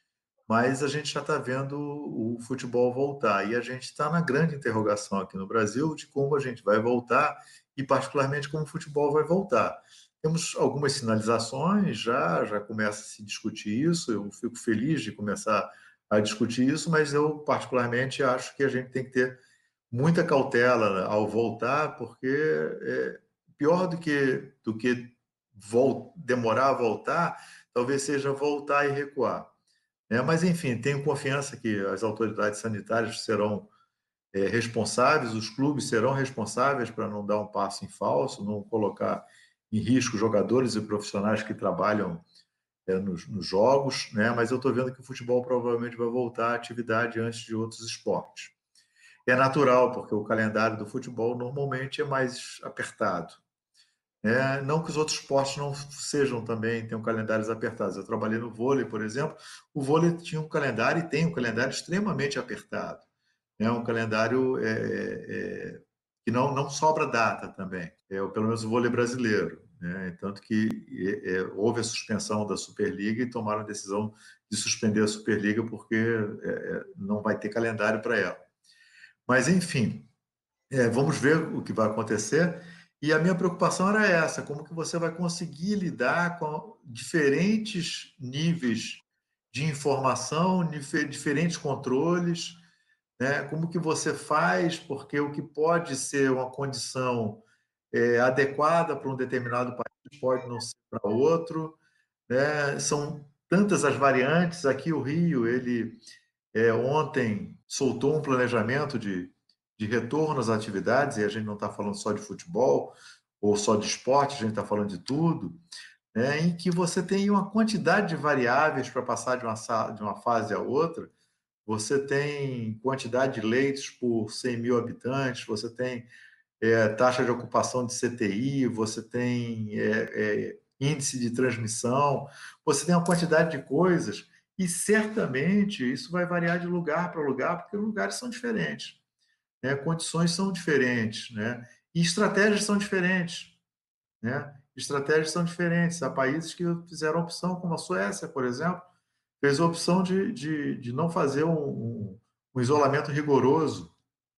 mas a gente já está vendo o futebol voltar e a gente está na grande interrogação aqui no Brasil de como a gente vai voltar e particularmente como o futebol vai voltar. Temos algumas sinalizações, já já começa a se discutir isso. Eu fico feliz de começar a discutir isso, mas eu particularmente acho que a gente tem que ter muita cautela ao voltar, porque é pior do que do que demorar a voltar, talvez seja voltar e recuar. É, mas, enfim, tenho confiança que as autoridades sanitárias serão é, responsáveis, os clubes serão responsáveis para não dar um passo em falso, não colocar em risco jogadores e profissionais que trabalham é, nos, nos, jogos, né? mas eu estou vendo que o futebol provavelmente vai voltar à atividade antes de outros esportes. É natural, porque o calendário do futebol normalmente é mais apertado. É, não que os outros esportes não sejam também, tenham calendários apertados. Eu trabalhei no vôlei, por exemplo, o vôlei tinha um calendário e tem um calendário extremamente apertado. É um calendário é, é, que não, não sobra data também, é, pelo menos o vôlei brasileiro. Né? Tanto que é, é, houve a suspensão da Superliga e tomaram a decisão de suspender a Superliga porque é, é, não vai ter calendário para ela. Mas, enfim, vamos ver o que vai acontecer. E a minha preocupação era essa: como que você vai conseguir lidar com diferentes níveis de informação, diferentes controles, né? Como que você faz? Porque o que pode ser uma condição é, adequada para um determinado país pode não ser para outro, né? São tantas as variantes. Aqui o Rio, ele é, ontem soltou um planejamento de de retorno às atividades, e a gente não está falando só de futebol ou só de esporte, a gente está falando de tudo, né, em que você tem uma quantidade de variáveis para passar de uma, de uma fase a outra. Você tem quantidade de leitos por 100 mil habitantes, você tem é, taxa de ocupação de CTI, você tem é, é, índice de transmissão, você tem uma quantidade de coisas, e certamente isso vai variar de lugar para lugar, porque lugares são diferentes né? condições são diferentes, né? e estratégias são diferentes. Né? Estratégias são diferentes. Há países que fizeram opção, como a Suécia, por exemplo, fez a opção de, de, de não fazer um, um, um isolamento rigoroso,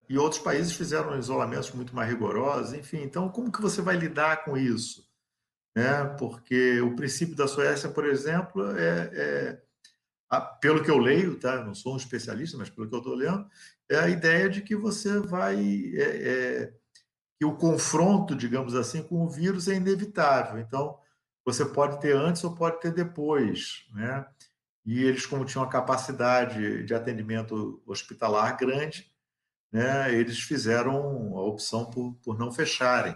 e outros países fizeram isolamentos muito mais rigorosos, enfim. Então, como que você vai lidar com isso? Né? Porque o princípio da Suécia, por exemplo, é, é pelo que eu leio, tá? Não sou um especialista, mas pelo que eu estou lendo, é a ideia de que você vai. É, é, que o confronto, digamos assim, com o vírus é inevitável. Então, você pode ter antes ou pode ter depois. Né? E eles, como tinham uma capacidade de atendimento hospitalar grande, né, eles fizeram a opção por, por não fecharem.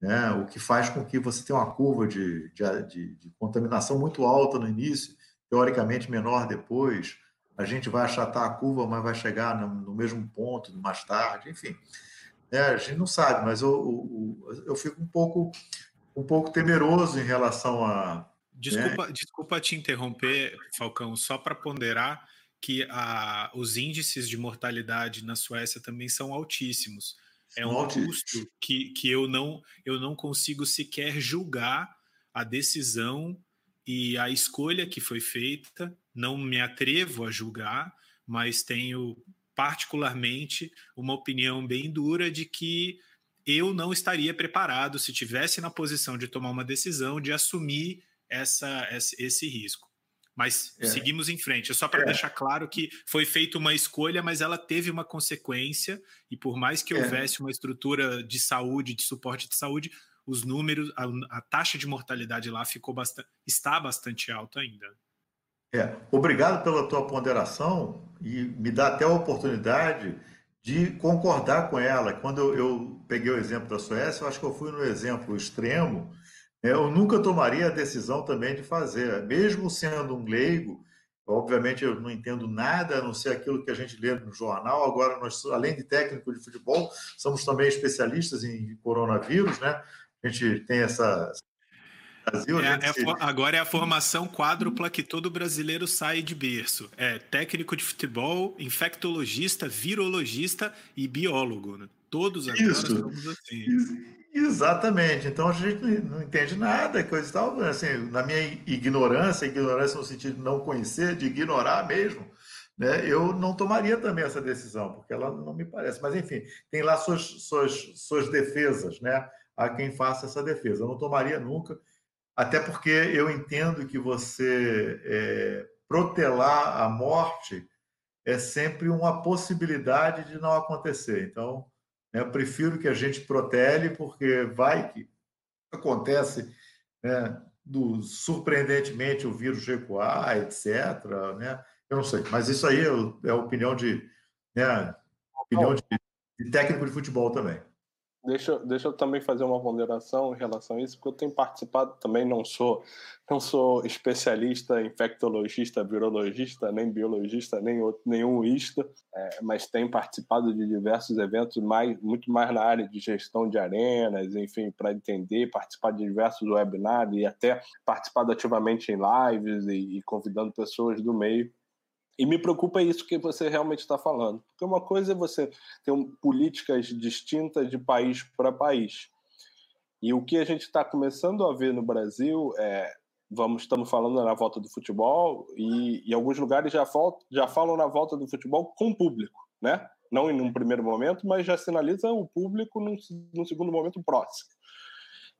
Né? O que faz com que você tenha uma curva de, de, de contaminação muito alta no início, teoricamente menor depois a gente vai achatar a curva, mas vai chegar no, no mesmo ponto mais tarde, enfim. É, a gente não sabe, mas eu, eu, eu, fico um pouco, um pouco temeroso em relação a. Desculpa, né? desculpa te interromper, Falcão, só para ponderar que a, os índices de mortalidade na Suécia também são altíssimos. É um custo que, que eu, não, eu não consigo sequer julgar a decisão e a escolha que foi feita não me atrevo a julgar, mas tenho particularmente uma opinião bem dura de que eu não estaria preparado se tivesse na posição de tomar uma decisão de assumir essa, esse risco. Mas é. seguimos em frente. É só para é. deixar claro que foi feita uma escolha, mas ela teve uma consequência, e por mais que é. houvesse uma estrutura de saúde, de suporte de saúde, os números, a, a taxa de mortalidade lá ficou bastante, está bastante alta ainda. É, obrigado pela tua ponderação e me dá até a oportunidade de concordar com ela. Quando eu, eu peguei o exemplo da Suécia, eu acho que eu fui no exemplo extremo. Né? Eu nunca tomaria a decisão também de fazer, mesmo sendo um leigo. Obviamente, eu não entendo nada a não ser aquilo que a gente lê no jornal. Agora, nós, além de técnico de futebol, somos também especialistas em coronavírus, né? A gente tem essa Brasil, é, gente... é, agora é a formação quádrupla que todo brasileiro sai de berço. É técnico de futebol, infectologista, virologista e biólogo. Né? Todos agora Isso. somos assim. Exatamente. Então a gente não entende nada, coisa e tal. Assim, na minha ignorância, ignorância no sentido de não conhecer, de ignorar mesmo, né, eu não tomaria também essa decisão, porque ela não me parece. Mas, enfim, tem lá suas, suas, suas defesas, né? A quem faça essa defesa. Eu não tomaria nunca. Até porque eu entendo que você é, protelar a morte é sempre uma possibilidade de não acontecer. Então, né, eu prefiro que a gente protele, porque vai que acontece né, do, surpreendentemente o vírus recuar, etc. Né? Eu não sei, mas isso aí é, é opinião de, né, opinião de, de técnico de futebol também. Deixa, deixa eu também fazer uma ponderação em relação a isso, porque eu tenho participado também, não sou, não sou especialista, infectologista, virologista, nem biologista, nem outro, nenhum ista, é, mas tenho participado de diversos eventos, mais, muito mais na área de gestão de arenas, enfim, para entender, participar de diversos webinars e até participado ativamente em lives e, e convidando pessoas do meio e me preocupa isso que você realmente está falando. Porque uma coisa é você ter políticas distintas de país para país. E o que a gente está começando a ver no Brasil é. Vamos, estamos falando na volta do futebol, e, e alguns lugares já, já falam na volta do futebol com o público, né? Não em um primeiro momento, mas já sinaliza o público num, num segundo momento próximo.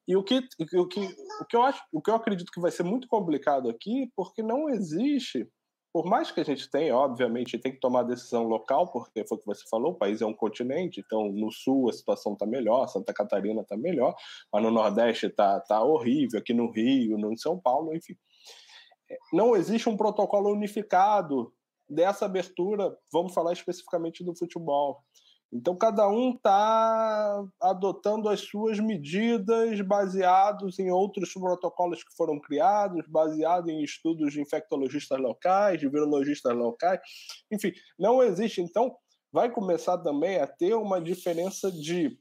E o que, o, que, o, que eu acho, o que eu acredito que vai ser muito complicado aqui, porque não existe por mais que a gente tenha, obviamente, tem que tomar decisão local, porque foi o que você falou, o país é um continente, então no sul a situação está melhor, Santa Catarina está melhor, mas no Nordeste está tá horrível, aqui no Rio, no São Paulo, enfim. É, não existe um protocolo unificado dessa abertura, vamos falar especificamente do futebol. Então, cada um está adotando as suas medidas baseados em outros protocolos que foram criados, baseado em estudos de infectologistas locais, de virologistas locais. Enfim, não existe. Então, vai começar também a ter uma diferença de,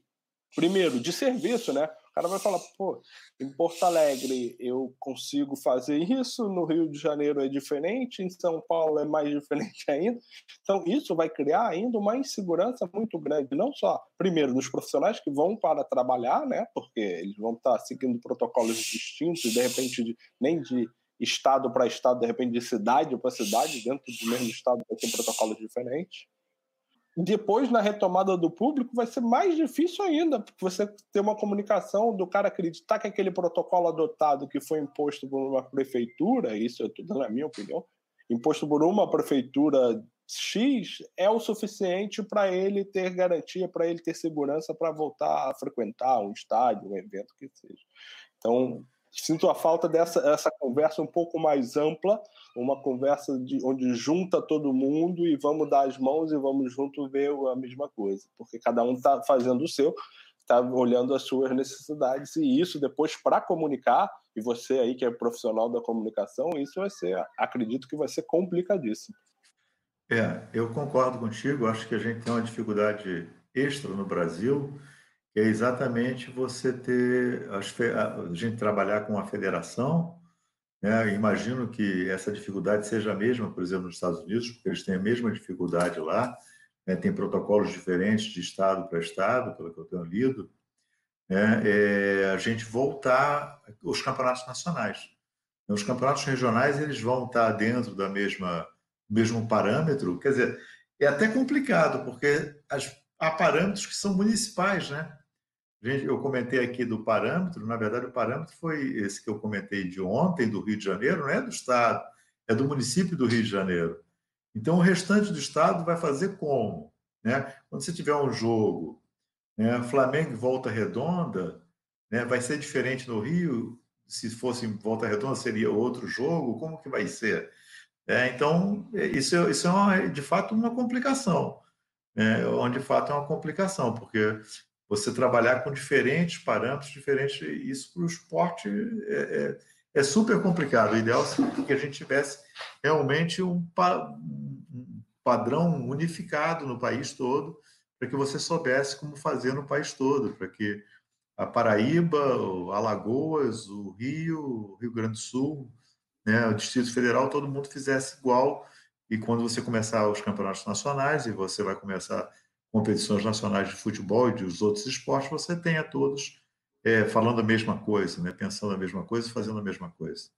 primeiro, de serviço, né? Cara vai falar, pô, em Porto Alegre eu consigo fazer isso, no Rio de Janeiro é diferente, em São Paulo é mais diferente ainda. Então, isso vai criar ainda uma insegurança muito grande, não só, primeiro, nos profissionais que vão para trabalhar, né, porque eles vão estar seguindo protocolos distintos, de repente, de, nem de estado para estado, de repente, de cidade para cidade, dentro do mesmo estado ter protocolos diferentes depois, na retomada do público, vai ser mais difícil ainda, porque você ter uma comunicação do cara acreditar que aquele protocolo adotado que foi imposto por uma prefeitura, isso eu estou dando a minha opinião, imposto por uma prefeitura X é o suficiente para ele ter garantia, para ele ter segurança para voltar a frequentar um estádio, um evento que seja. Então, sinto a falta dessa essa conversa um pouco mais ampla, uma conversa de, onde junta todo mundo e vamos dar as mãos e vamos junto ver a mesma coisa, porque cada um está fazendo o seu, está olhando as suas necessidades e isso depois para comunicar e você aí que é profissional da comunicação, isso vai ser, acredito que vai ser complicadíssimo. É, eu concordo contigo. Acho que a gente tem uma dificuldade extra no Brasil é exatamente você ter a gente trabalhar com a federação. Né? Imagino que essa dificuldade seja a mesma, por exemplo, nos Estados Unidos, porque eles têm a mesma dificuldade lá. Né? Tem protocolos diferentes de estado para estado, pelo que eu tenho lido. Né? É, a gente voltar os campeonatos nacionais. Os campeonatos regionais eles vão estar dentro da mesma mesmo parâmetro. Quer dizer, é até complicado porque as, há parâmetros que são municipais, né? Eu comentei aqui do parâmetro, na verdade, o parâmetro foi esse que eu comentei de ontem, do Rio de Janeiro, não é do Estado, é do município do Rio de Janeiro. Então, o restante do Estado vai fazer como? Né? Quando você tiver um jogo, né, Flamengo e Volta Redonda, né, vai ser diferente no Rio, se fosse em Volta Redonda seria outro jogo, como que vai ser? É, então, isso, isso é, uma, de fato uma complicação, né, onde de fato é uma complicação, porque você trabalhar com diferentes parâmetros, diferentes. Isso para o esporte é, é, é, super complicado. O ideal seria que a gente tivesse realmente um, um padrão unificado no país todo, para que você soubesse como fazer no país todo, para que a Paraíba, Alagoas, o Rio, o Rio Grande do Sul, né, o Distrito Federal, todo mundo fizesse igual. E quando você começar os campeonatos nacionais e você vai começar competições nacionais de futebol e dos outros esportes, você tenha todos é, falando a mesma coisa, né? pensando a mesma coisa e fazendo a mesma coisa.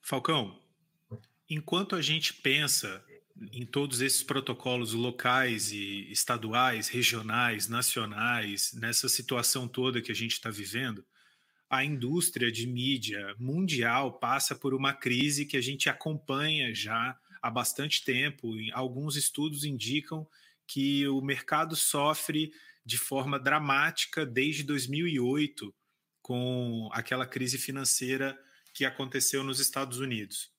Falcão, enquanto a gente pensa em todos esses protocolos locais e estaduais, regionais, nacionais, nessa situação toda que a gente está vivendo, a indústria de mídia mundial passa por uma crise que a gente acompanha já há bastante tempo. Alguns estudos indicam que o mercado sofre de forma dramática desde 2008, com aquela crise financeira que aconteceu nos Estados Unidos.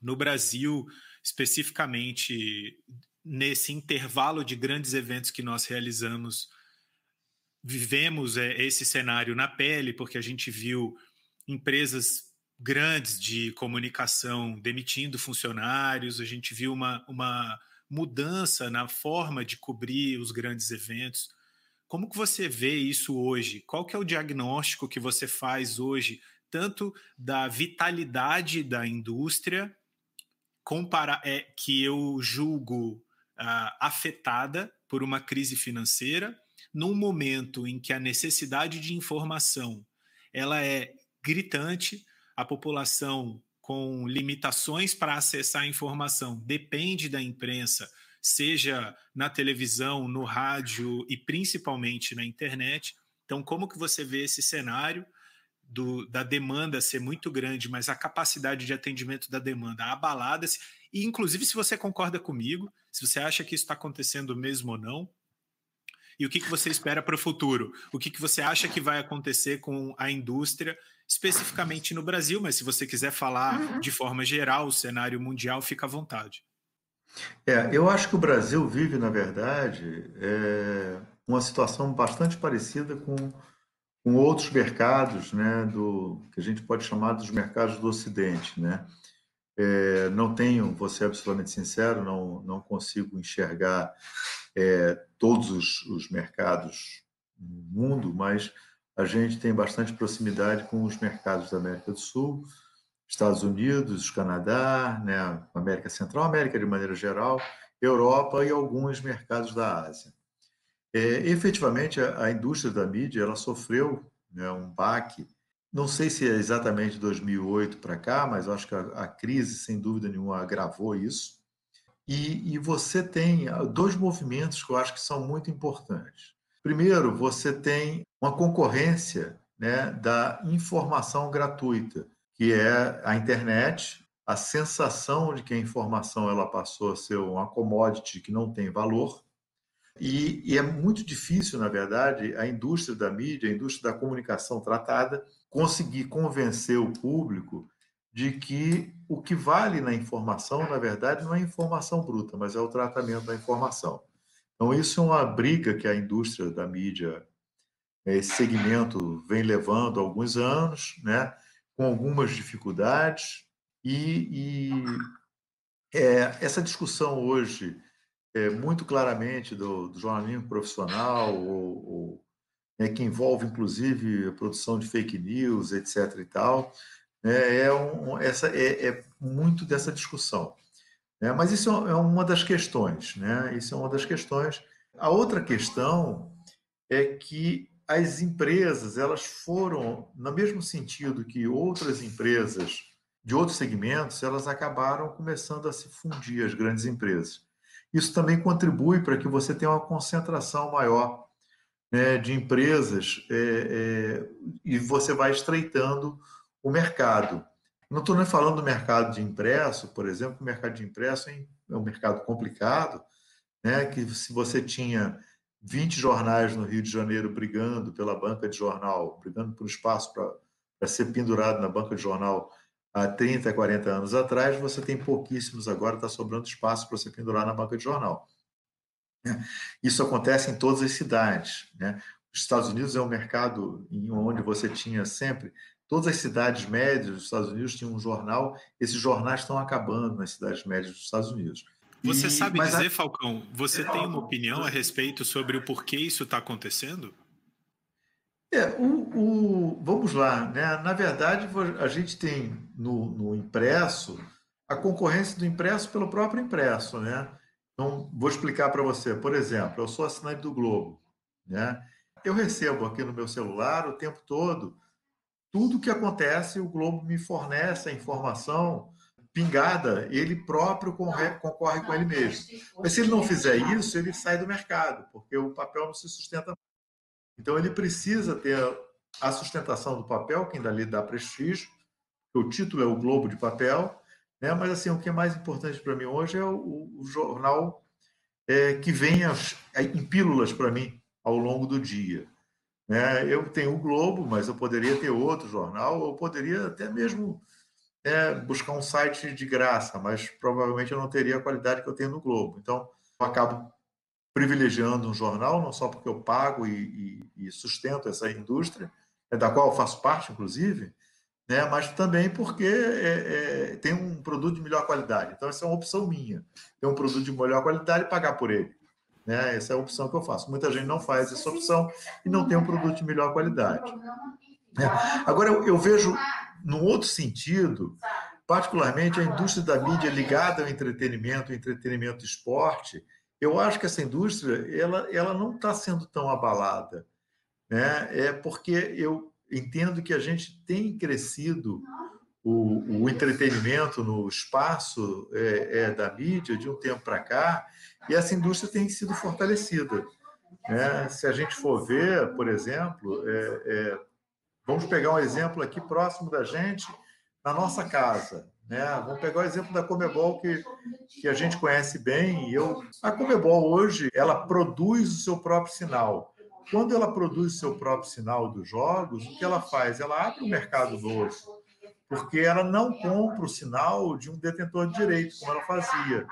No Brasil, especificamente, nesse intervalo de grandes eventos que nós realizamos, vivemos é, esse cenário na pele, porque a gente viu empresas grandes de comunicação demitindo funcionários, a gente viu uma, uma mudança na forma de cobrir os grandes eventos. Como que você vê isso hoje? Qual que é o diagnóstico que você faz hoje, tanto da vitalidade da indústria, compara é, que eu julgo ah, afetada por uma crise financeira, num momento em que a necessidade de informação ela é gritante, a população com limitações para acessar a informação depende da imprensa, seja na televisão, no rádio e principalmente na internet. Então, como que você vê esse cenário do, da demanda ser muito grande, mas a capacidade de atendimento da demanda abalada? E, inclusive, se você concorda comigo, se você acha que isso está acontecendo mesmo ou não, e o que, que você espera para o futuro? O que, que você acha que vai acontecer com a indústria especificamente no Brasil, mas se você quiser falar uhum. de forma geral o cenário mundial, fica à vontade. É, eu acho que o Brasil vive, na verdade, é, uma situação bastante parecida com, com outros mercados, né, do que a gente pode chamar dos mercados do Ocidente, né? É, não tenho, vou ser absolutamente sincero, não, não consigo enxergar é, todos os, os mercados no mundo, mas a gente tem bastante proximidade com os mercados da América do Sul, Estados Unidos, Canadá, né, América Central, América de maneira geral, Europa e alguns mercados da Ásia. É, efetivamente, a, a, indústria da mídia ela sofreu né, um baque. Não sei se é exatamente 2008 para cá, mas acho que a, a, crise, sem dúvida nenhuma, agravou isso. E, e você tem dois movimentos que eu acho que são muito importantes. Primeiro, você tem uma concorrência né, da informação gratuita, que é a internet, a sensação de que a informação ela passou a ser uma commodity que não tem valor. E, e, é muito difícil, na verdade, a indústria da mídia, a indústria da comunicação tratada, conseguir convencer o público de que o que vale na informação, na verdade, não é informação bruta, mas é o tratamento da informação. Então, isso é uma briga que a indústria da mídia, esse segmento, vem levando há alguns anos, né, com algumas dificuldades, e, e é, essa discussão hoje, é, muito claramente, do, do jornalismo profissional, ou, ou é, que envolve, inclusive, a produção de fake news, etc. e tal, né, é, um, essa, é, é muito dessa discussão. Né? Mas isso é uma das questões, né? Isso é uma das questões. A outra questão é que as empresas elas foram, no mesmo sentido que outras empresas de outros segmentos, elas acabaram começando a se fundir as grandes empresas. Isso também contribui para que você tenha uma concentração maior né, de empresas é, é, e você vai estreitando o mercado. Não estou nem falando do mercado de impresso, por exemplo, o mercado de impresso é um mercado complicado, né? que se você tinha 20 jornais no Rio de Janeiro brigando pela banca de jornal, brigando por espaço para ser pendurado na banca de jornal há 30, 40 anos atrás, você tem pouquíssimos agora, está sobrando espaço para você pendurar na banca de jornal. Né? Isso acontece em todas as cidades. Né? Os Estados Unidos é um mercado onde você tinha sempre Todas as cidades médias dos Estados Unidos tinham um jornal. Esses jornais estão acabando nas cidades médias dos Estados Unidos. Você e, sabe dizer, a... Falcão, você tem uma opinião a respeito sobre o porquê isso está acontecendo? É, o, o, vamos lá, né? Na verdade, a gente tem no, no, impresso a concorrência do impresso pelo próprio impresso, né? Então, vou explicar para você. Por exemplo, eu sou assinante do Globo, né? Eu recebo aqui no meu celular o tempo todo tudo que acontece, o Globo me fornece a informação pingada, ele próprio concorre, concorre com ele mesmo. Mas se ele não fizer isso, ele sai do mercado, porque o papel não se sustenta. Então ele precisa ter a sustentação do papel, que ainda lhe dá prestígio, o título é o Globo de Papel, né? mas assim, o que é mais importante para mim hoje é o, o jornal é, que vem as, em pílulas para mim ao longo do dia. Né? Eu tenho o Globo, mas eu poderia ter outro jornal, ou poderia até mesmo é, buscar um site de graça, mas provavelmente eu não teria a qualidade que eu tenho no Globo. Então, eu acabo privilegiando um jornal, não só porque eu pago e, e, e sustento essa indústria, é da qual eu faço parte, inclusive, né? mas também porque é, é, tem um produto de melhor qualidade. Então, essa é uma opção minha. Ter um produto de melhor qualidade e pagar por ele. Né? Essa é a opção que eu faço. Muita gente não faz essa opção e não tem um produto de melhor qualidade. É. Agora, eu, eu vejo, num outro sentido, particularmente a indústria da mídia ligada ao entretenimento, entretenimento esporte, eu acho que essa indústria ela, ela não está sendo tão abalada. Né? É porque eu entendo que a gente tem crescido o, o entretenimento no espaço é, é, da mídia de um tempo para cá e essa indústria tem sido fortalecida. Né? Se a gente for ver, por exemplo, é, é vamos pegar um exemplo aqui próximo da gente, na nossa casa. Né? Vamos pegar o exemplo da Comebol, que, que a gente conhece bem. E eu, a Comebol hoje ela produz o seu próprio sinal. Quando ela produz o seu próprio sinal dos jogos, o que ela faz? Ela abre um mercado novo, porque ela não compra o sinal de um detentor de direito, como ela fazia.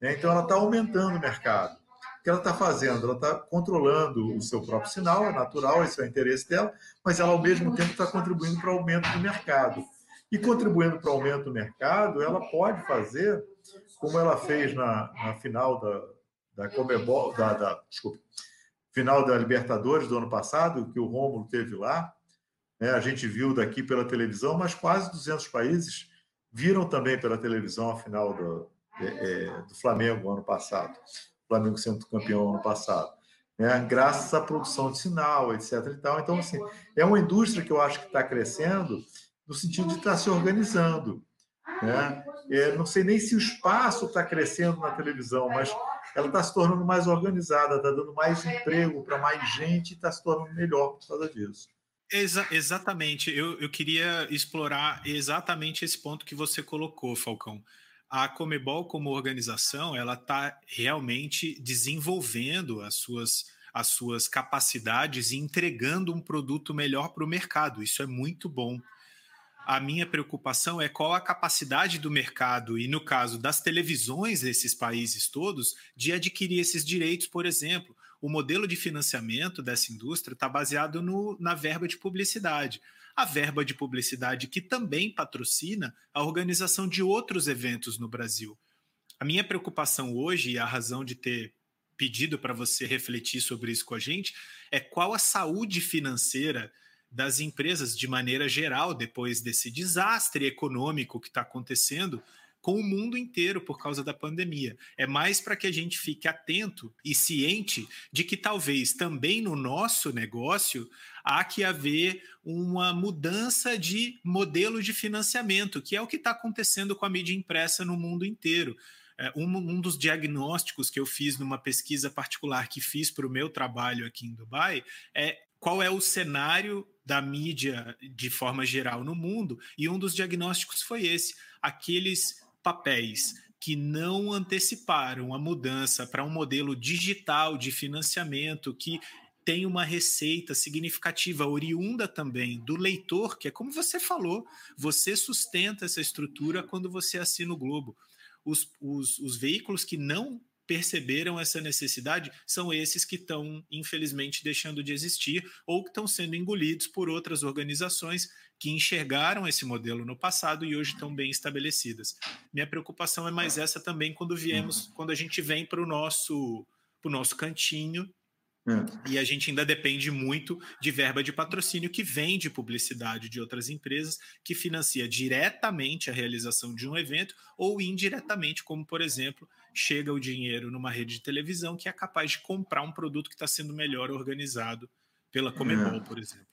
Né? Então, ela está aumentando o mercado. O que ela está fazendo? Ela está controlando o seu próprio sinal, é natural, esse é o interesse dela, mas ela, ao mesmo tempo, está contribuindo para o aumento do mercado. E contribuindo para o aumento do mercado, ela pode fazer, como ela fez na, na final da, da Comebol, da, da, desculpa, final da Libertadores do ano passado, que o Rômulo teve lá, né, a gente viu daqui pela televisão, mas quase 200 países viram também pela televisão a final do, é, é, do Flamengo ano passado, o Flamengo sendo campeão ano passado, né, graças à produção de sinal, etc. E tal. Então, assim, é uma indústria que eu acho que está crescendo no sentido de estar tá se organizando. Né? É, não sei nem se o espaço está crescendo na televisão, mas ela está se tornando mais organizada, está dando mais emprego para mais gente e está se tornando melhor por causa disso. Exa exatamente. Eu, eu queria explorar exatamente esse ponto que você colocou, Falcão. A Comebol, como organização, ela está realmente desenvolvendo as suas, as suas capacidades e entregando um produto melhor para o mercado. Isso é muito bom a minha preocupação é qual a capacidade do mercado, e no caso das televisões desses países todos, de adquirir esses direitos, por exemplo. O modelo de financiamento dessa indústria está baseado no, na verba de publicidade. A verba de publicidade que também patrocina a organização de outros eventos no Brasil. A minha preocupação hoje, e a razão de ter pedido para você refletir sobre isso com a gente, é qual a saúde financeira das empresas de maneira geral, depois desse desastre econômico que está acontecendo com o mundo inteiro por causa da pandemia. É mais para que a gente fique atento e ciente de que talvez também no nosso negócio há que haver uma mudança de modelo de financiamento, que é o que está acontecendo com a mídia impressa no mundo inteiro. É, um, um, dos diagnósticos que eu fiz numa pesquisa particular que fiz para o meu trabalho aqui em Dubai é qual é o cenário da mídia de forma geral no mundo, e um dos diagnósticos foi esse: aqueles papéis que não anteciparam a mudança para um modelo digital de financiamento que tem uma receita significativa oriunda também do leitor, que é como você falou, você sustenta essa estrutura quando você assina o Globo. Os, os, os veículos que não perceberam essa necessidade são esses que estão, infelizmente, deixando de existir ou que estão sendo engolidos por outras organizações que enxergaram esse modelo no passado e hoje estão bem estabelecidas. Minha preocupação é mais essa também quando viemos, quando a gente vem para o nosso, nosso cantinho é. E a gente ainda depende muito de verba de patrocínio que vem de publicidade de outras empresas, que financia diretamente a realização de um evento ou indiretamente, como por exemplo, chega o dinheiro numa rede de televisão que é capaz de comprar um produto que está sendo melhor organizado pela Comebol, é. por exemplo.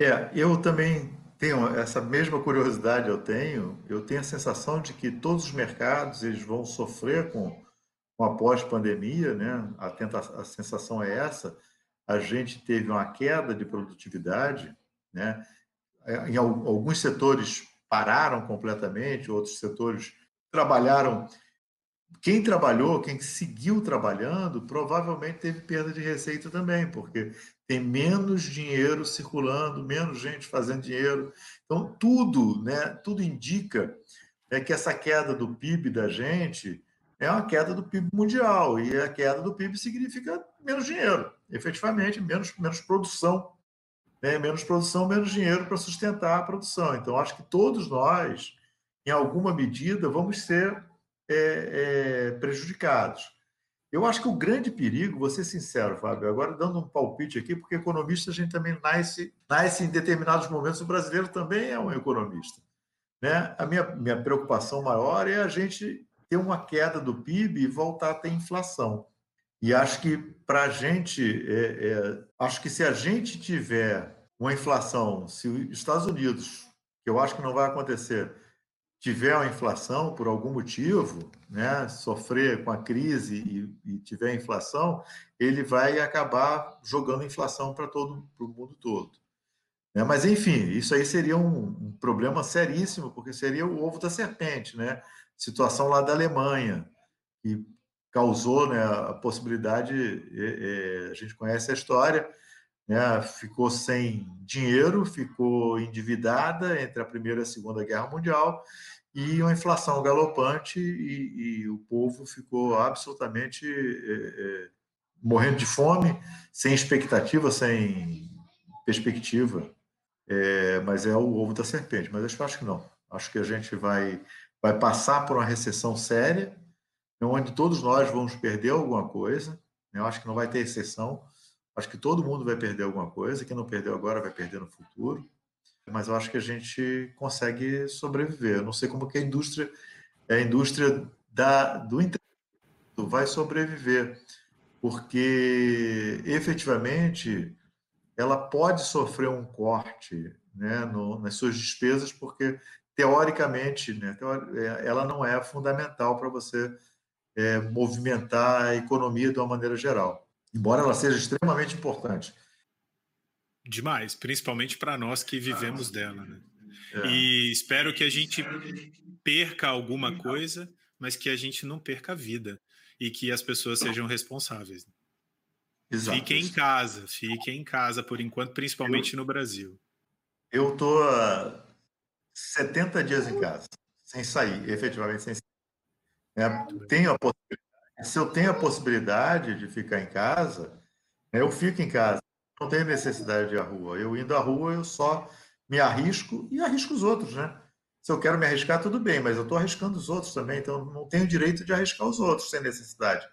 É, eu também tenho essa mesma curiosidade eu tenho, eu tenho a sensação de que todos os mercados eles vão sofrer com com a pós-pandemia, né? A, a sensação é essa. A gente teve uma queda de produtividade, né? Em alguns setores pararam completamente, outros setores trabalharam. Quem trabalhou, quem seguiu trabalhando, provavelmente teve perda de receita também, porque tem menos dinheiro circulando, menos gente fazendo dinheiro. Então, tudo, né, tudo indica né, que essa queda do PIB da gente é uma queda do PIB mundial, e a queda do PIB significa menos dinheiro, efetivamente, menos, menos produção, né? menos produção, menos dinheiro para sustentar a produção. Então, acho que todos nós, em alguma medida, vamos ser é, é, prejudicados. Eu acho que o grande perigo, vou ser sincero, Fábio, agora dando um palpite aqui, porque economista a gente também nasce, nasce em determinados momentos, o brasileiro também é um economista. Né? A minha, minha preocupação maior é a gente ter uma queda do PIB e voltar a ter inflação. E acho que para a gente, é, é, acho que se a gente tiver uma inflação, se os Estados Unidos, que eu acho que não vai acontecer, tiver uma inflação por algum motivo, né, sofrer com a crise e, e tiver inflação, ele vai acabar jogando inflação para todo o mundo todo. Né? Mas enfim, isso aí seria um, um, problema seríssimo, porque seria o ovo da serpente, né? Situação lá da Alemanha que causou né, a possibilidade, é, é, a gente conhece a história, né, ficou sem dinheiro, ficou endividada entre a Primeira e a Segunda Guerra Mundial e uma inflação galopante e, e o povo ficou absolutamente é, morrendo de fome, sem expectativa, sem perspectiva. É, mas é o ovo da serpente. Mas eu acho que não. Acho que a gente vai, vai passar por uma recessão séria, onde todos nós vamos perder alguma coisa. Eu acho que não vai ter exceção. Acho que todo mundo vai perder alguma coisa. Quem não perdeu agora vai perder no futuro. Mas eu acho que a gente consegue sobreviver. Eu não sei como que a indústria, a indústria da, do entretenimento vai sobreviver, porque efetivamente ela pode sofrer um corte né, no, nas suas despesas, porque teoricamente né, é, ela não é fundamental para você é, movimentar a economia de uma maneira geral embora ela seja extremamente importante. Demais, principalmente para nós que vivemos dela, né? É. E espero que a gente perca alguma coisa, mas que a gente não perca a vida e que as pessoas sejam responsáveis. Exato. Fiquem em casa, fiquem em casa por enquanto, principalmente eu, no Brasil. Eu tô 70 dias em casa, sem sair, efetivamente sem sair. É, tenho a possibilidade se eu tenho a possibilidade de ficar em casa, né, eu fico em casa. Não tenho necessidade de ir à rua. Eu indo à rua, eu só me arrisco e arrisco os outros, né? Se eu quero me arriscar, tudo bem, mas eu estou arriscando os outros também, então não tenho direito de arriscar os outros sem necessidade.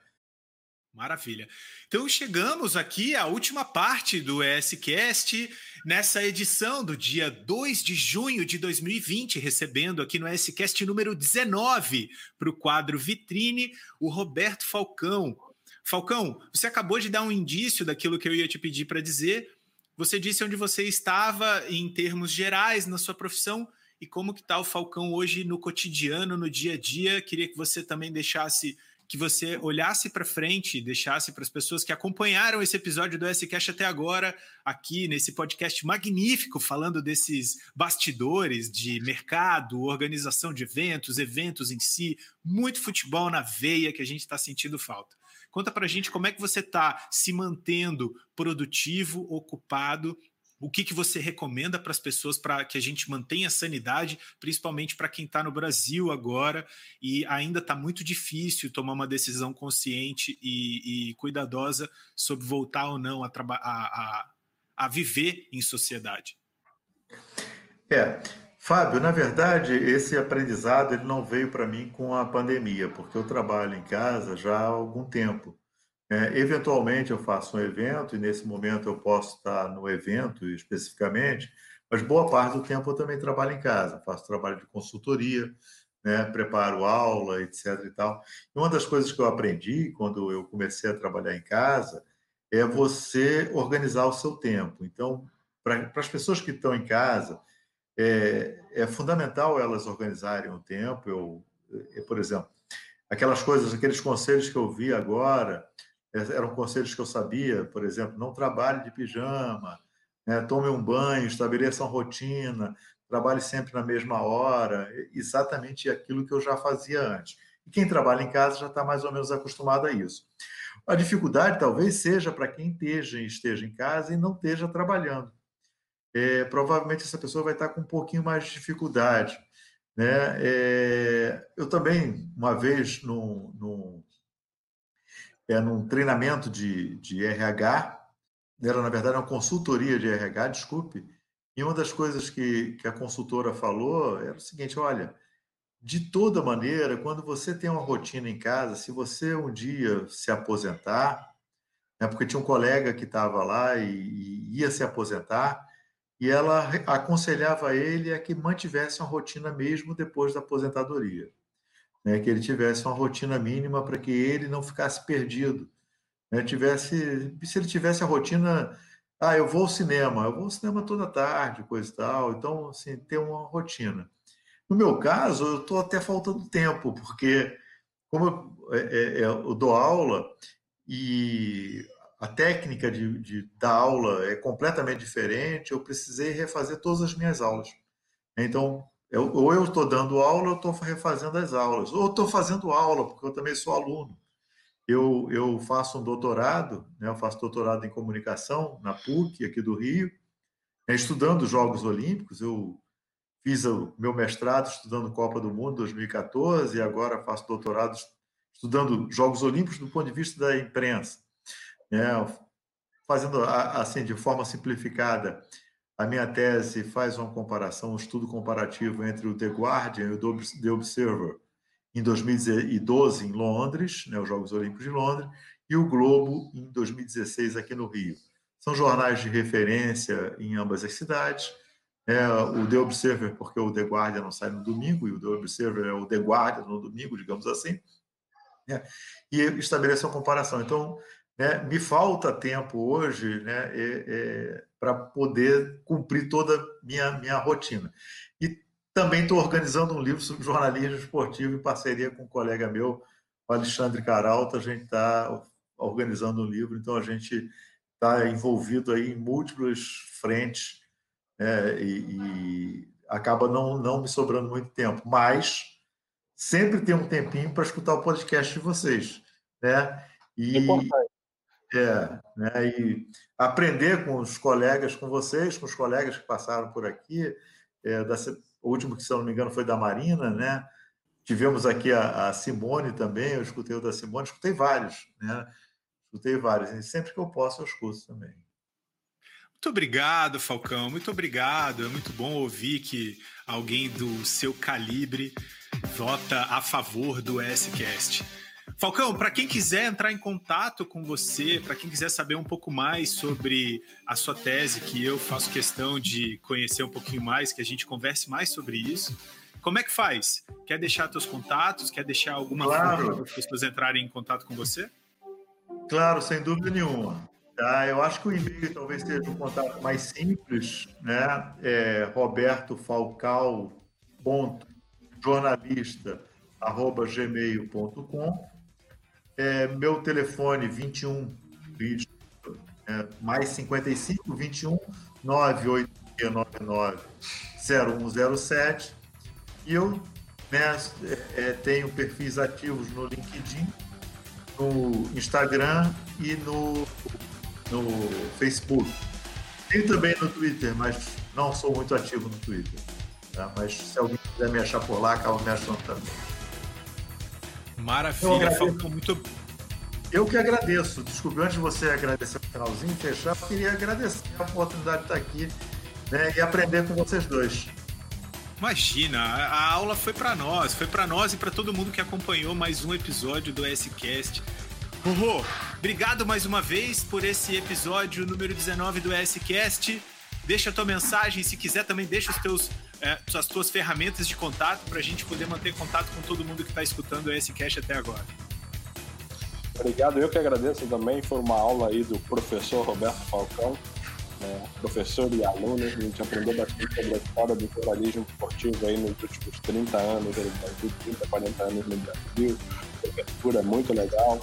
Maravilha. Então chegamos aqui à última parte do ESCast, nessa edição do dia 2 de junho de 2020, recebendo aqui no ESCast número 19 para o quadro Vitrine, o Roberto Falcão. Falcão, você acabou de dar um indício daquilo que eu ia te pedir para dizer. Você disse onde você estava em termos gerais na sua profissão e como que está o Falcão hoje no cotidiano, no dia a dia. Queria que você também deixasse que você olhasse para frente e deixasse para as pessoas que acompanharam esse episódio do S-Cash até agora, aqui nesse podcast magnífico, falando desses bastidores de mercado, organização de eventos, eventos em si, muito futebol na veia que a gente está sentindo falta. Conta para a gente como é que você está se mantendo produtivo, ocupado o que, que você recomenda para as pessoas para que a gente mantenha a sanidade, principalmente para quem está no Brasil agora e ainda está muito difícil tomar uma decisão consciente e, e cuidadosa sobre voltar ou não a, a, a, viver em sociedade? É, Fábio, na verdade, esse aprendizado ele não veio para mim com a pandemia, porque eu trabalho em casa já há algum tempo. É, eventualmente eu faço um evento e nesse momento eu posso estar no evento especificamente, mas boa parte do tempo eu também trabalho em casa, faço trabalho de consultoria, né, preparo aula, etc. E, tal. e uma das coisas que eu aprendi quando eu comecei a trabalhar em casa é você organizar o seu tempo. Então, para as pessoas que estão em casa, é, é fundamental elas organizarem o tempo. Eu, eu, por exemplo, aquelas coisas, aqueles conselhos que eu vi agora, eram conselhos que eu sabia, por exemplo, não trabalhe de pijama, né? tome um banho, estabeleça uma rotina, trabalhe sempre na mesma hora, exatamente aquilo que eu já fazia antes. E quem trabalha em casa já está mais ou menos acostumado a isso. A dificuldade talvez seja para quem esteja, esteja em casa e não esteja trabalhando. É, provavelmente essa pessoa vai estar com um pouquinho mais de dificuldade. Né? É, eu também, uma vez, num, num, é, num treinamento de, de RH, era, na verdade, uma consultoria de RH, desculpe, e uma das coisas que, que a consultora falou era o seguinte: olha, de toda maneira, quando você tem uma rotina em casa, se você um dia se aposentar, né, porque tinha um colega que estava lá e, e, ia se aposentar, e ela aconselhava ele a que mantivesse uma rotina mesmo depois da aposentadoria, né, que ele tivesse uma rotina mínima para que ele não ficasse perdido, né, tivesse, se ele tivesse a rotina ah, eu vou ao cinema, eu vou ao cinema toda tarde, coisa e tal. Então, assim, ter uma rotina. No meu caso, eu estou até faltando tempo, porque como eu, é, é, é, eu dou aula e a técnica de, de, dar aula é completamente diferente, eu precisei refazer todas as minhas aulas. Então, eu, ou eu estou dando aula, ou estou refazendo as aulas, ou estou fazendo aula, porque eu também sou aluno. Eu, eu faço um doutorado, né, eu faço doutorado em comunicação na PUC, aqui do Rio, né, estudando os Jogos Olímpicos. Eu fiz o meu mestrado estudando Copa do Mundo 2014 e agora faço doutorado estudando Jogos Olímpicos do ponto de vista da imprensa. Né, fazendo assim de forma simplificada, a minha tese faz uma comparação, um estudo comparativo entre o The Guardian e o The Observer em 2012 em Londres, né, os Jogos Olímpicos de Londres, e o Globo em 2016 aqui no Rio. São jornais de referência em ambas as cidades. É, o The Observer, porque o The Guardian não sai no domingo, e o The Observer é o The Guardian no domingo, digamos assim, né, e estabelece uma comparação. Então, né, me falta tempo hoje né, é, é, para poder cumprir toda a minha, minha rotina. Também estou organizando um livro sobre jornalismo esportivo em parceria com um colega meu, o Alexandre Caralto. A gente está organizando um livro, então a gente está envolvido aí em múltiplas frentes é, e, e, acaba não, não me sobrando muito tempo. Mas sempre tem um tempinho para escutar o podcast de vocês, né? E, é, né? E aprender com os colegas, com vocês, com os colegas que passaram por aqui, é, da, o último que, se não me engano, foi da Marina, né? Tivemos aqui a, a Simone também, eu escutei o da Simone, escutei vários, né? Escutei vários, e sempre que eu posso eu escuto também. Muito obrigado, Falcão, muito obrigado. É muito bom ouvir que alguém do seu calibre vota a favor do S-Cast. Falcão, para quem quiser entrar em contato com você, para quem quiser saber um pouco mais sobre a sua tese, que eu faço questão de conhecer um pouquinho mais, que a gente converse mais sobre isso, como é que faz? Quer deixar seus contatos? Quer deixar alguma claro. forma para as pessoas entrarem em contato com você? Claro, sem dúvida nenhuma. Tá, eu acho que o e-mail talvez seja um contato mais simples, né? É é, meu telefone 21 20, é, mais 55 21 98699 0107 e eu né, é, tenho perfis ativos no LinkedIn, no Instagram e no, no Facebook. Tenho também no Twitter, mas não sou muito ativo no Twitter. Tá? Mas se alguém quiser me achar por lá, acaba me achando também. Maravilha, Falcão, muito. Eu que agradeço. Desculpe, antes de você agradecer o finalzinho, fechar, eu queria agradecer a oportunidade de estar aqui né, e aprender com vocês dois. Imagina, a aula foi para nós, foi para nós e para todo mundo que acompanhou mais um episódio do S-Cast. Rorô, obrigado mais uma vez por esse episódio número 19 do S-Cast. Deixa a tua mensagem, se quiser também deixa os teus é, as tuas ferramentas de contato para a gente poder manter contato com todo mundo que está escutando esse cast até agora. Obrigado, eu que agradeço também. Foi uma aula aí do professor Roberto Falcão, né, professor e aluno. A gente aprendeu bastante sobre a história do jornalismo esportivo aí nos últimos 30 anos no Brasil, 30, 40 anos no Brasil. Cobertura muito legal.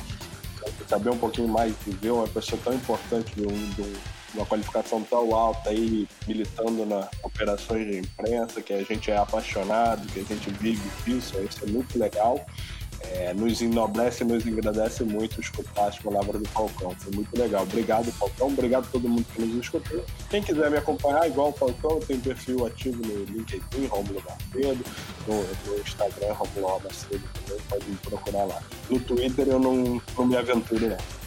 Saber um pouquinho mais de ver uma pessoa tão importante de um, de um uma qualificação tão alta aí, militando nas operações de imprensa, que a gente é apaixonado, que a gente vive isso, isso é muito legal. é, nos enobrece, nos engrandece muito escutar as palavras do Falcão. Foi muito legal. Obrigado, Falcão. Obrigado a todo mundo que nos escutou. Quem quiser me acompanhar, igual o Falcão, tem perfil ativo no LinkedIn, Romulo Macedo, no, no Instagram, Romulo Macedo também, pode me procurar lá. No Twitter eu não, não me aventuro, não.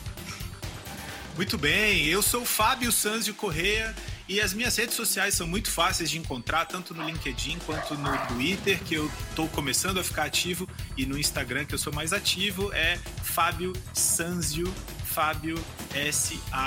Muito bem, eu sou o Fábio Sanzio Correia e as minhas redes sociais são muito fáceis de encontrar, tanto no LinkedIn quanto no Twitter, que eu estou começando a ficar ativo, e no Instagram, que eu sou mais ativo, é Fábio Sanzio, Fábio S-A-N-Z-I-O.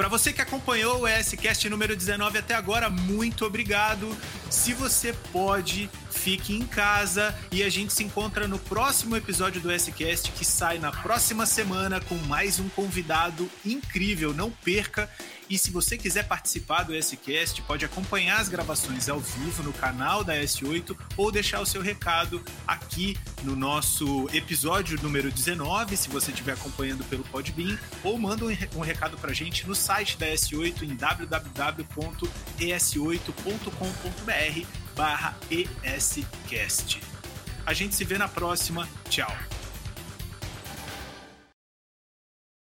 Para você que acompanhou o ESCast número 19 até agora, muito obrigado. Se você pode, fique em casa e a gente se encontra no próximo episódio do ESCast que sai na próxima semana com mais um convidado incrível. Não perca. E se você quiser participar do SCast, pode acompanhar as gravações ao vivo no canal da S8 ou deixar o seu recado aqui no nosso episódio número 19, se você estiver acompanhando pelo Podbean, ou manda um recado para a gente no site da S8 em www.es8.com.br barra escast. A gente se vê na próxima. Tchau.